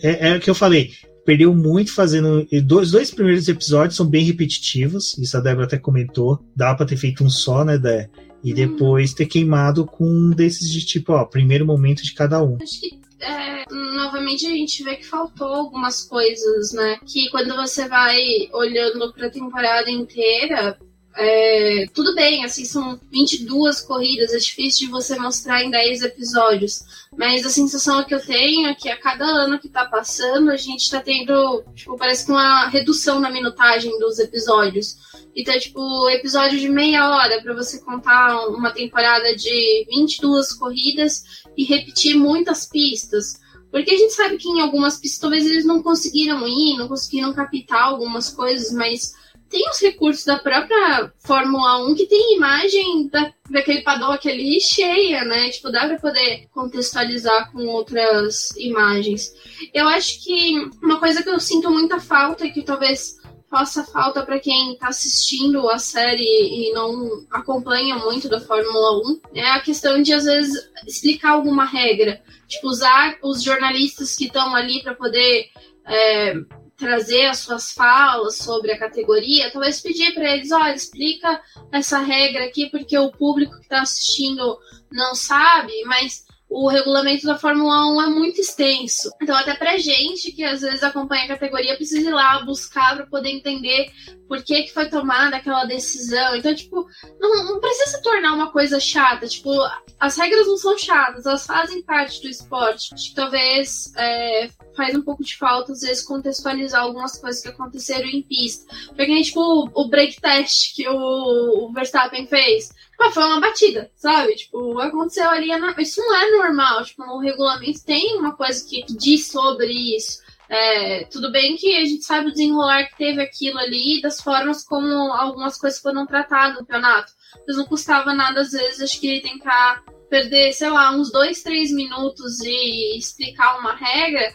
é, é o que eu falei perdeu muito fazendo. Os dois primeiros episódios são bem repetitivos, isso a Débora até comentou. Dá pra ter feito um só, né, Dé? E hum. depois ter queimado com um desses de tipo, ó, primeiro momento de cada um. Acho que é, novamente a gente vê que faltou algumas coisas, né? Que quando você vai olhando pra temporada inteira, é, tudo bem, assim, são 22 corridas, é difícil de você mostrar em 10 episódios. Mas a sensação que eu tenho é que a cada ano que tá passando, a gente tá tendo, tipo, parece que uma redução na minutagem dos episódios. Então, tipo, episódio de meia hora para você contar uma temporada de 22 corridas e repetir muitas pistas. Porque a gente sabe que em algumas pistas talvez eles não conseguiram ir, não conseguiram captar algumas coisas, mas tem os recursos da própria Fórmula 1 que tem imagem da, daquele paddock ali cheia, né? Tipo, dá pra poder contextualizar com outras imagens. Eu acho que uma coisa que eu sinto muita falta e que talvez faça falta para quem está assistindo a série e não acompanha muito da Fórmula 1 é a questão de às vezes explicar alguma regra, tipo usar os jornalistas que estão ali para poder é, trazer as suas falas sobre a categoria, talvez pedir para eles, olha, explica essa regra aqui porque o público que está assistindo não sabe, mas o regulamento da Fórmula 1 é muito extenso. Então, até pra gente que às vezes acompanha a categoria, precisa ir lá buscar para poder entender por que, que foi tomada aquela decisão. Então, tipo, não, não precisa se tornar uma coisa chata. Tipo, as regras não são chatas, elas fazem parte do esporte. Acho que talvez é, faz um pouco de falta, às vezes, contextualizar algumas coisas que aconteceram em pista. Porque, tipo, o, break test que o, o Verstappen fez mas foi uma batida, sabe? Tipo, aconteceu ali. Isso não é normal. Tipo, no regulamento tem uma coisa que diz sobre isso. É, tudo bem que a gente sabe o desenrolar que teve aquilo ali, das formas como algumas coisas foram tratadas no campeonato. Mas não custava nada, às vezes, acho que tentar perder, sei lá, uns dois, três minutos e explicar uma regra,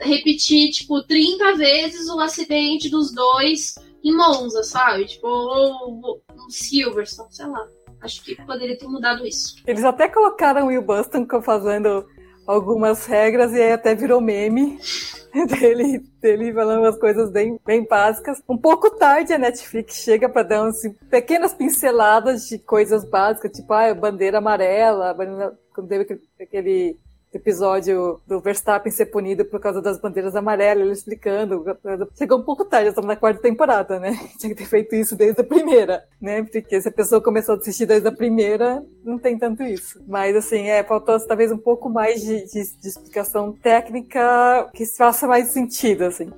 repetir, tipo, 30 vezes o acidente dos dois em Monza, sabe? Tipo, ou, ou Silverstone, sei lá. Acho que poderia ter mudado isso. Eles até colocaram o Will Buston fazendo algumas regras e aí até virou meme. dele, dele falando umas coisas bem, bem básicas. Um pouco tarde a Netflix chega para dar umas pequenas pinceladas de coisas básicas, tipo, ah, bandeira amarela, quando teve aquele, aquele episódio do Verstappen ser punido por causa das bandeiras amarelas, ele explicando. Chegou um pouco tarde, estamos na quarta temporada, né? Tinha que ter feito isso desde a primeira, né? Porque se a pessoa começou a assistir desde a primeira, não tem tanto isso. Mas, assim, é, faltou talvez um pouco mais de, de, de explicação técnica que faça mais sentido, assim.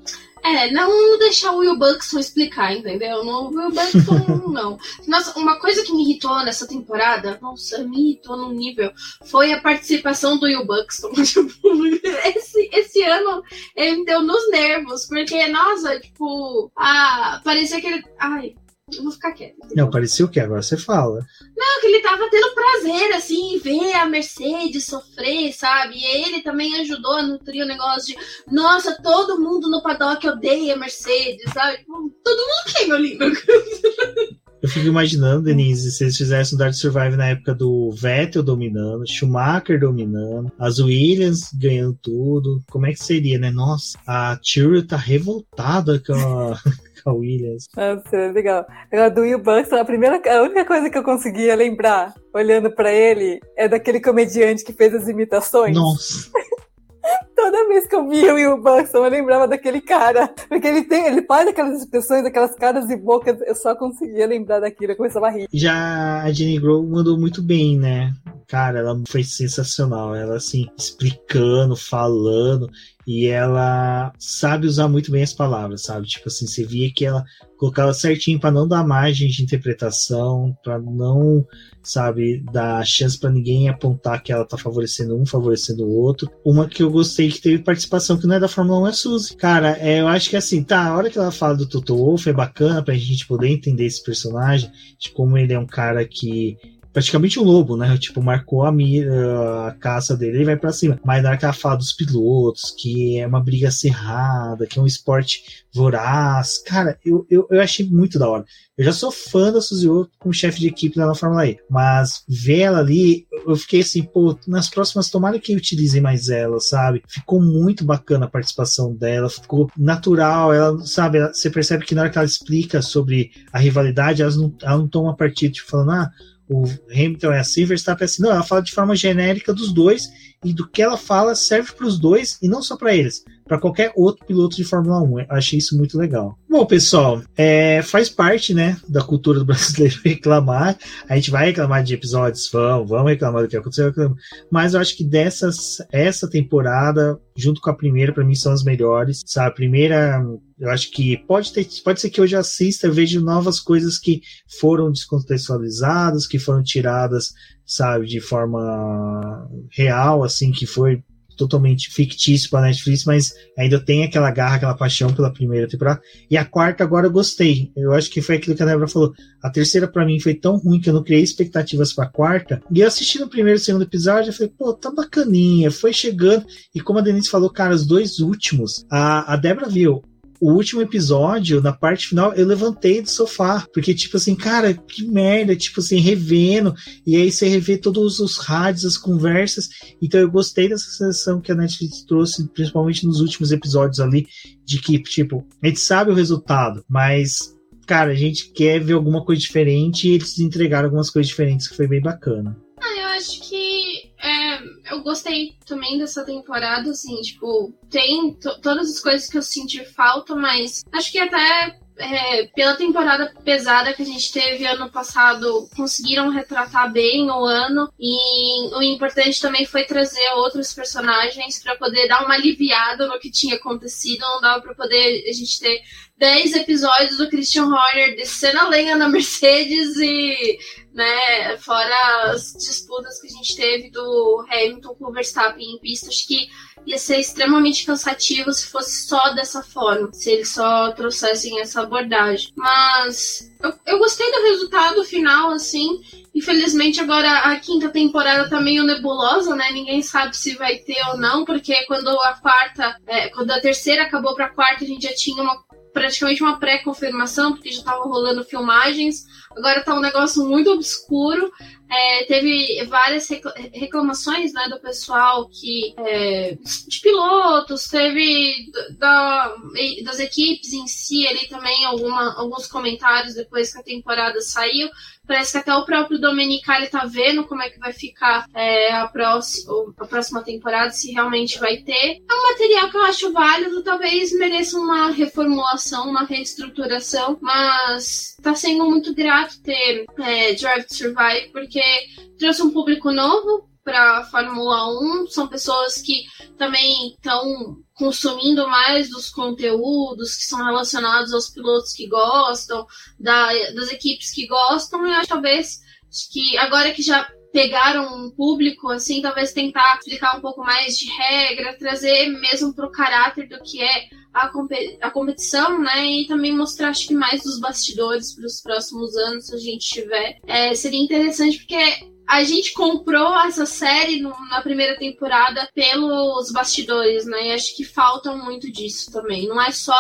É, não deixar o Will Buxton explicar, entendeu? No Will Buxton, não. Nossa, uma coisa que me irritou nessa temporada, nossa, me irritou num nível, foi a participação do Will Buxton. Esse, esse ano ele me deu nos nervos, porque, nossa, tipo, ah, parecia que ele. Ai, eu vou ficar quieto. Não, parecia o que? Agora você fala. Não, que ele tava tendo prazer, assim, em ver a Mercedes sofrer, sabe? E ele também ajudou a nutrir o negócio de, nossa, todo mundo no paddock odeia a Mercedes, sabe? Tipo, todo mundo quer, meu lindo. Eu fico imaginando, Denise, se eles fizessem o Dark Survive na época do Vettel dominando, Schumacher dominando, as Williams ganhando tudo. Como é que seria, né? Nossa, a Tyrrell tá revoltada com a, a Williams. Nossa, legal. Agora, do Will Buxton, a, primeira, a única coisa que eu conseguia lembrar, olhando para ele, é daquele comediante que fez as imitações. Nossa. Toda vez que eu via o Will Buxton, eu lembrava daquele cara. Porque ele tem, ele faz aquelas expressões, aquelas caras e bocas, eu só conseguia lembrar daquilo, eu começava a rir. Já a Jenny Grove mandou muito bem, né? Cara, ela foi sensacional. Ela, assim, explicando, falando, e ela sabe usar muito bem as palavras, sabe? Tipo assim, você via que ela colocava certinho para não dar margem de interpretação, para não, sabe, dar chance para ninguém apontar que ela tá favorecendo um, favorecendo o outro. Uma que eu gostei que teve participação que não é da Fórmula 1 é a Suzy. Cara, é, eu acho que assim, tá, a hora que ela fala do Toto Wolff é bacana pra gente poder entender esse personagem, de como ele é um cara que praticamente um lobo, né? Tipo, marcou a, mira, a caça dele e vai para cima. Mas na fala dos pilotos, que é uma briga cerrada, que é um esporte voraz, cara, eu, eu, eu achei muito da hora. Eu já sou fã da Suzy como chefe de equipe lá na Fórmula E, mas ver ela ali, eu fiquei assim, pô, nas próximas tomara que utilizem mais ela, sabe? Ficou muito bacana a participação dela, ficou natural, ela, sabe, ela, você percebe que na hora que ela explica sobre a rivalidade, ela não, ela não toma partido, tipo, falando, ah, o Hamilton é assim, Verstappen é assim. Não, ela fala de forma genérica dos dois e do que ela fala serve para os dois e não só para eles, para qualquer outro piloto de Fórmula 1. Eu achei isso muito legal. Bom, pessoal, é, faz parte, né, da cultura do brasileiro reclamar. A gente vai reclamar de episódios, vamos, vamos reclamar do que aconteceu, mas eu acho que dessas essa temporada, junto com a primeira, para mim são as melhores. Sabe, a primeira eu acho que pode, ter, pode ser que hoje assista, veja novas coisas que foram descontextualizadas, que foram tiradas, sabe, de forma real, assim, que foi totalmente fictício para Netflix, mas ainda tem aquela garra, aquela paixão pela primeira temporada. E a quarta agora eu gostei. Eu acho que foi aquilo que a Débora falou. A terceira para mim foi tão ruim que eu não criei expectativas para a quarta. E eu assisti no primeiro e segundo episódio, eu falei, pô, tá bacaninha. Foi chegando. E como a Denise falou, cara, os dois últimos, a, a Débora viu o último episódio, na parte final, eu levantei do sofá. Porque, tipo assim, cara, que merda, tipo assim, revendo. E aí você revê todos os rádios, as conversas. Então eu gostei dessa sensação que a Netflix trouxe, principalmente nos últimos episódios ali, de que, tipo, a gente sabe o resultado, mas cara, a gente quer ver alguma coisa diferente e eles entregaram algumas coisas diferentes que foi bem bacana. Ah, eu acho que eu gostei também dessa temporada, assim, tipo, tem todas as coisas que eu senti falta, mas acho que até é, pela temporada pesada que a gente teve ano passado, conseguiram retratar bem o ano. E o importante também foi trazer outros personagens para poder dar uma aliviada no que tinha acontecido. Não dava para poder a gente ter 10 episódios do Christian Horner descendo a lenha na Mercedes e né? Fora as disputas que a gente teve do Hamilton com o Verstappen em pista, acho que ia ser extremamente cansativo se fosse só dessa forma, se eles só trouxessem essa abordagem. Mas eu, eu gostei do resultado final, assim. Infelizmente, agora a quinta temporada tá meio nebulosa, né? Ninguém sabe se vai ter ou não, porque quando a quarta, é, quando a terceira acabou pra quarta, a gente já tinha uma praticamente uma pré-confirmação, porque já estavam rolando filmagens. Agora tá um negócio muito obscuro. é, teve várias reclamações né, do pessoal que é, de pilotos, teve da, das equipes em si ali também alguma, alguns comentários depois que a temporada saiu. Parece que até o próprio Domenicali tá vendo como é que vai ficar é, a, próxima, a próxima temporada, se realmente vai ter. É um material que eu acho válido, talvez mereça uma reformulação, uma reestruturação, mas tá sendo muito grato ter é, Drive to Survive, porque trouxe um público novo para Fórmula 1, são pessoas que também estão consumindo mais dos conteúdos que são relacionados aos pilotos que gostam, da, das equipes que gostam, e acho talvez que agora que já pegaram um público, assim, talvez tentar explicar um pouco mais de regra, trazer mesmo para o caráter do que é a, a competição, né? E também mostrar, acho que mais dos bastidores para os próximos anos, se a gente tiver. É, seria interessante porque a gente comprou essa série no, na primeira temporada pelos bastidores, né? E acho que falta muito disso também. Não é só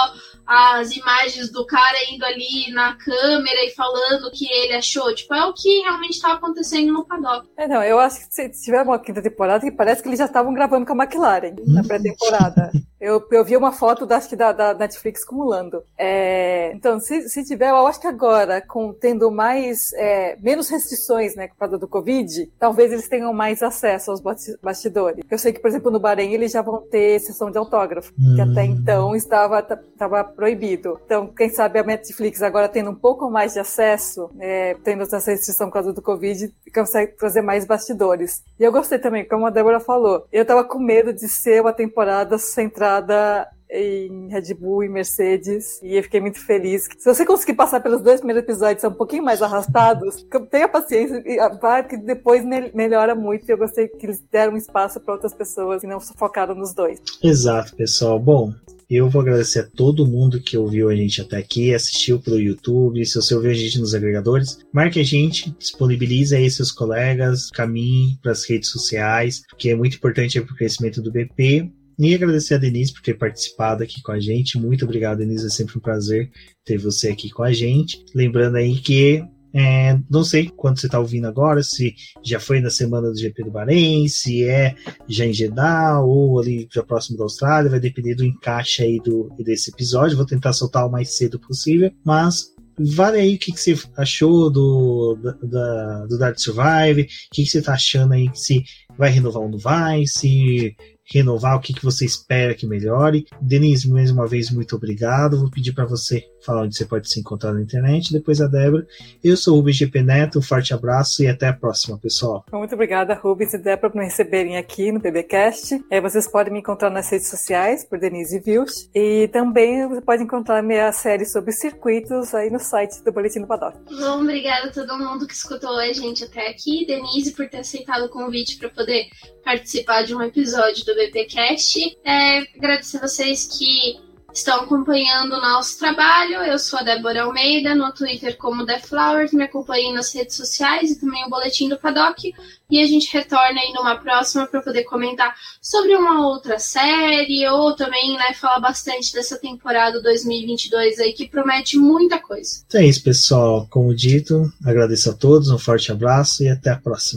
as imagens do cara indo ali na câmera e falando o que ele achou. Tipo, é o que realmente estava acontecendo no paddock. É, não, eu acho que se tiver uma quinta temporada, que parece que eles já estavam gravando com a McLaren na pré-temporada. Eu, eu vi uma foto da, acho que da, da Netflix acumulando. É, então, se, se tiver, eu acho que agora, com tendo mais, é, menos restrições, né, por causa do Covid, talvez eles tenham mais acesso aos bastidores. Eu sei que, por exemplo, no Bahrein eles já vão ter sessão de autógrafo, que até hum. então estava, estava proibido. Então, quem sabe a Netflix agora tendo um pouco mais de acesso, é, tendo essa restrição por causa do Covid, consegue trazer mais bastidores. E eu gostei também, como a Débora falou, eu tava com medo de ser uma temporada centrada em Red Bull e Mercedes e eu fiquei muito feliz. Se você conseguir passar pelos dois primeiros episódios, são um pouquinho mais arrastados, tenha paciência, vai que depois melhora muito. Eu gostei que eles deram espaço para outras pessoas e não focaram nos dois. Exato, pessoal. Bom, eu vou agradecer a todo mundo que ouviu a gente até aqui, assistiu pelo YouTube. Se você ouviu a gente nos agregadores, marque a gente, disponibilize aí seus colegas, caminhe para as redes sociais, que é muito importante para o crescimento do BP. E agradecer a Denise por ter participado aqui com a gente. Muito obrigado, Denise. É sempre um prazer ter você aqui com a gente. Lembrando aí que é, não sei quando você está ouvindo agora, se já foi na semana do GP do Bahrein, se é já em Jeddah ou ali já próximo da Austrália, vai depender do encaixe aí do, desse episódio. Vou tentar soltar o mais cedo possível, mas vale aí o que, que você achou do, da, do Dark Survive, o que, que você está achando aí, se vai renovar ou não vai, se renovar, o que, que você espera que melhore. Denise, mais uma vez, muito obrigado. Vou pedir para você falar onde você pode se encontrar na internet. Depois a Débora. Eu sou o Rubens GP Neto, um forte abraço e até a próxima, pessoal. Muito obrigada, Rubens e Débora, por me receberem aqui no BBcast. É, vocês podem me encontrar nas redes sociais por Denise Vilch. E também você pode encontrar minha série sobre circuitos aí no site do Boletim do Paddock. Bom, obrigada a todo mundo que escutou a gente até aqui. Denise, por ter aceitado o convite para poder participar de um episódio do BBcast. É, agradecer a vocês que estão acompanhando o nosso trabalho. Eu sou a Débora Almeida, no Twitter como The Flowers, me acompanhem nas redes sociais e também o Boletim do Paddock. E a gente retorna aí numa próxima para poder comentar sobre uma outra série ou também né, falar bastante dessa temporada 2022 aí que promete muita coisa. Então é isso, pessoal. Como dito, agradeço a todos, um forte abraço e até a próxima.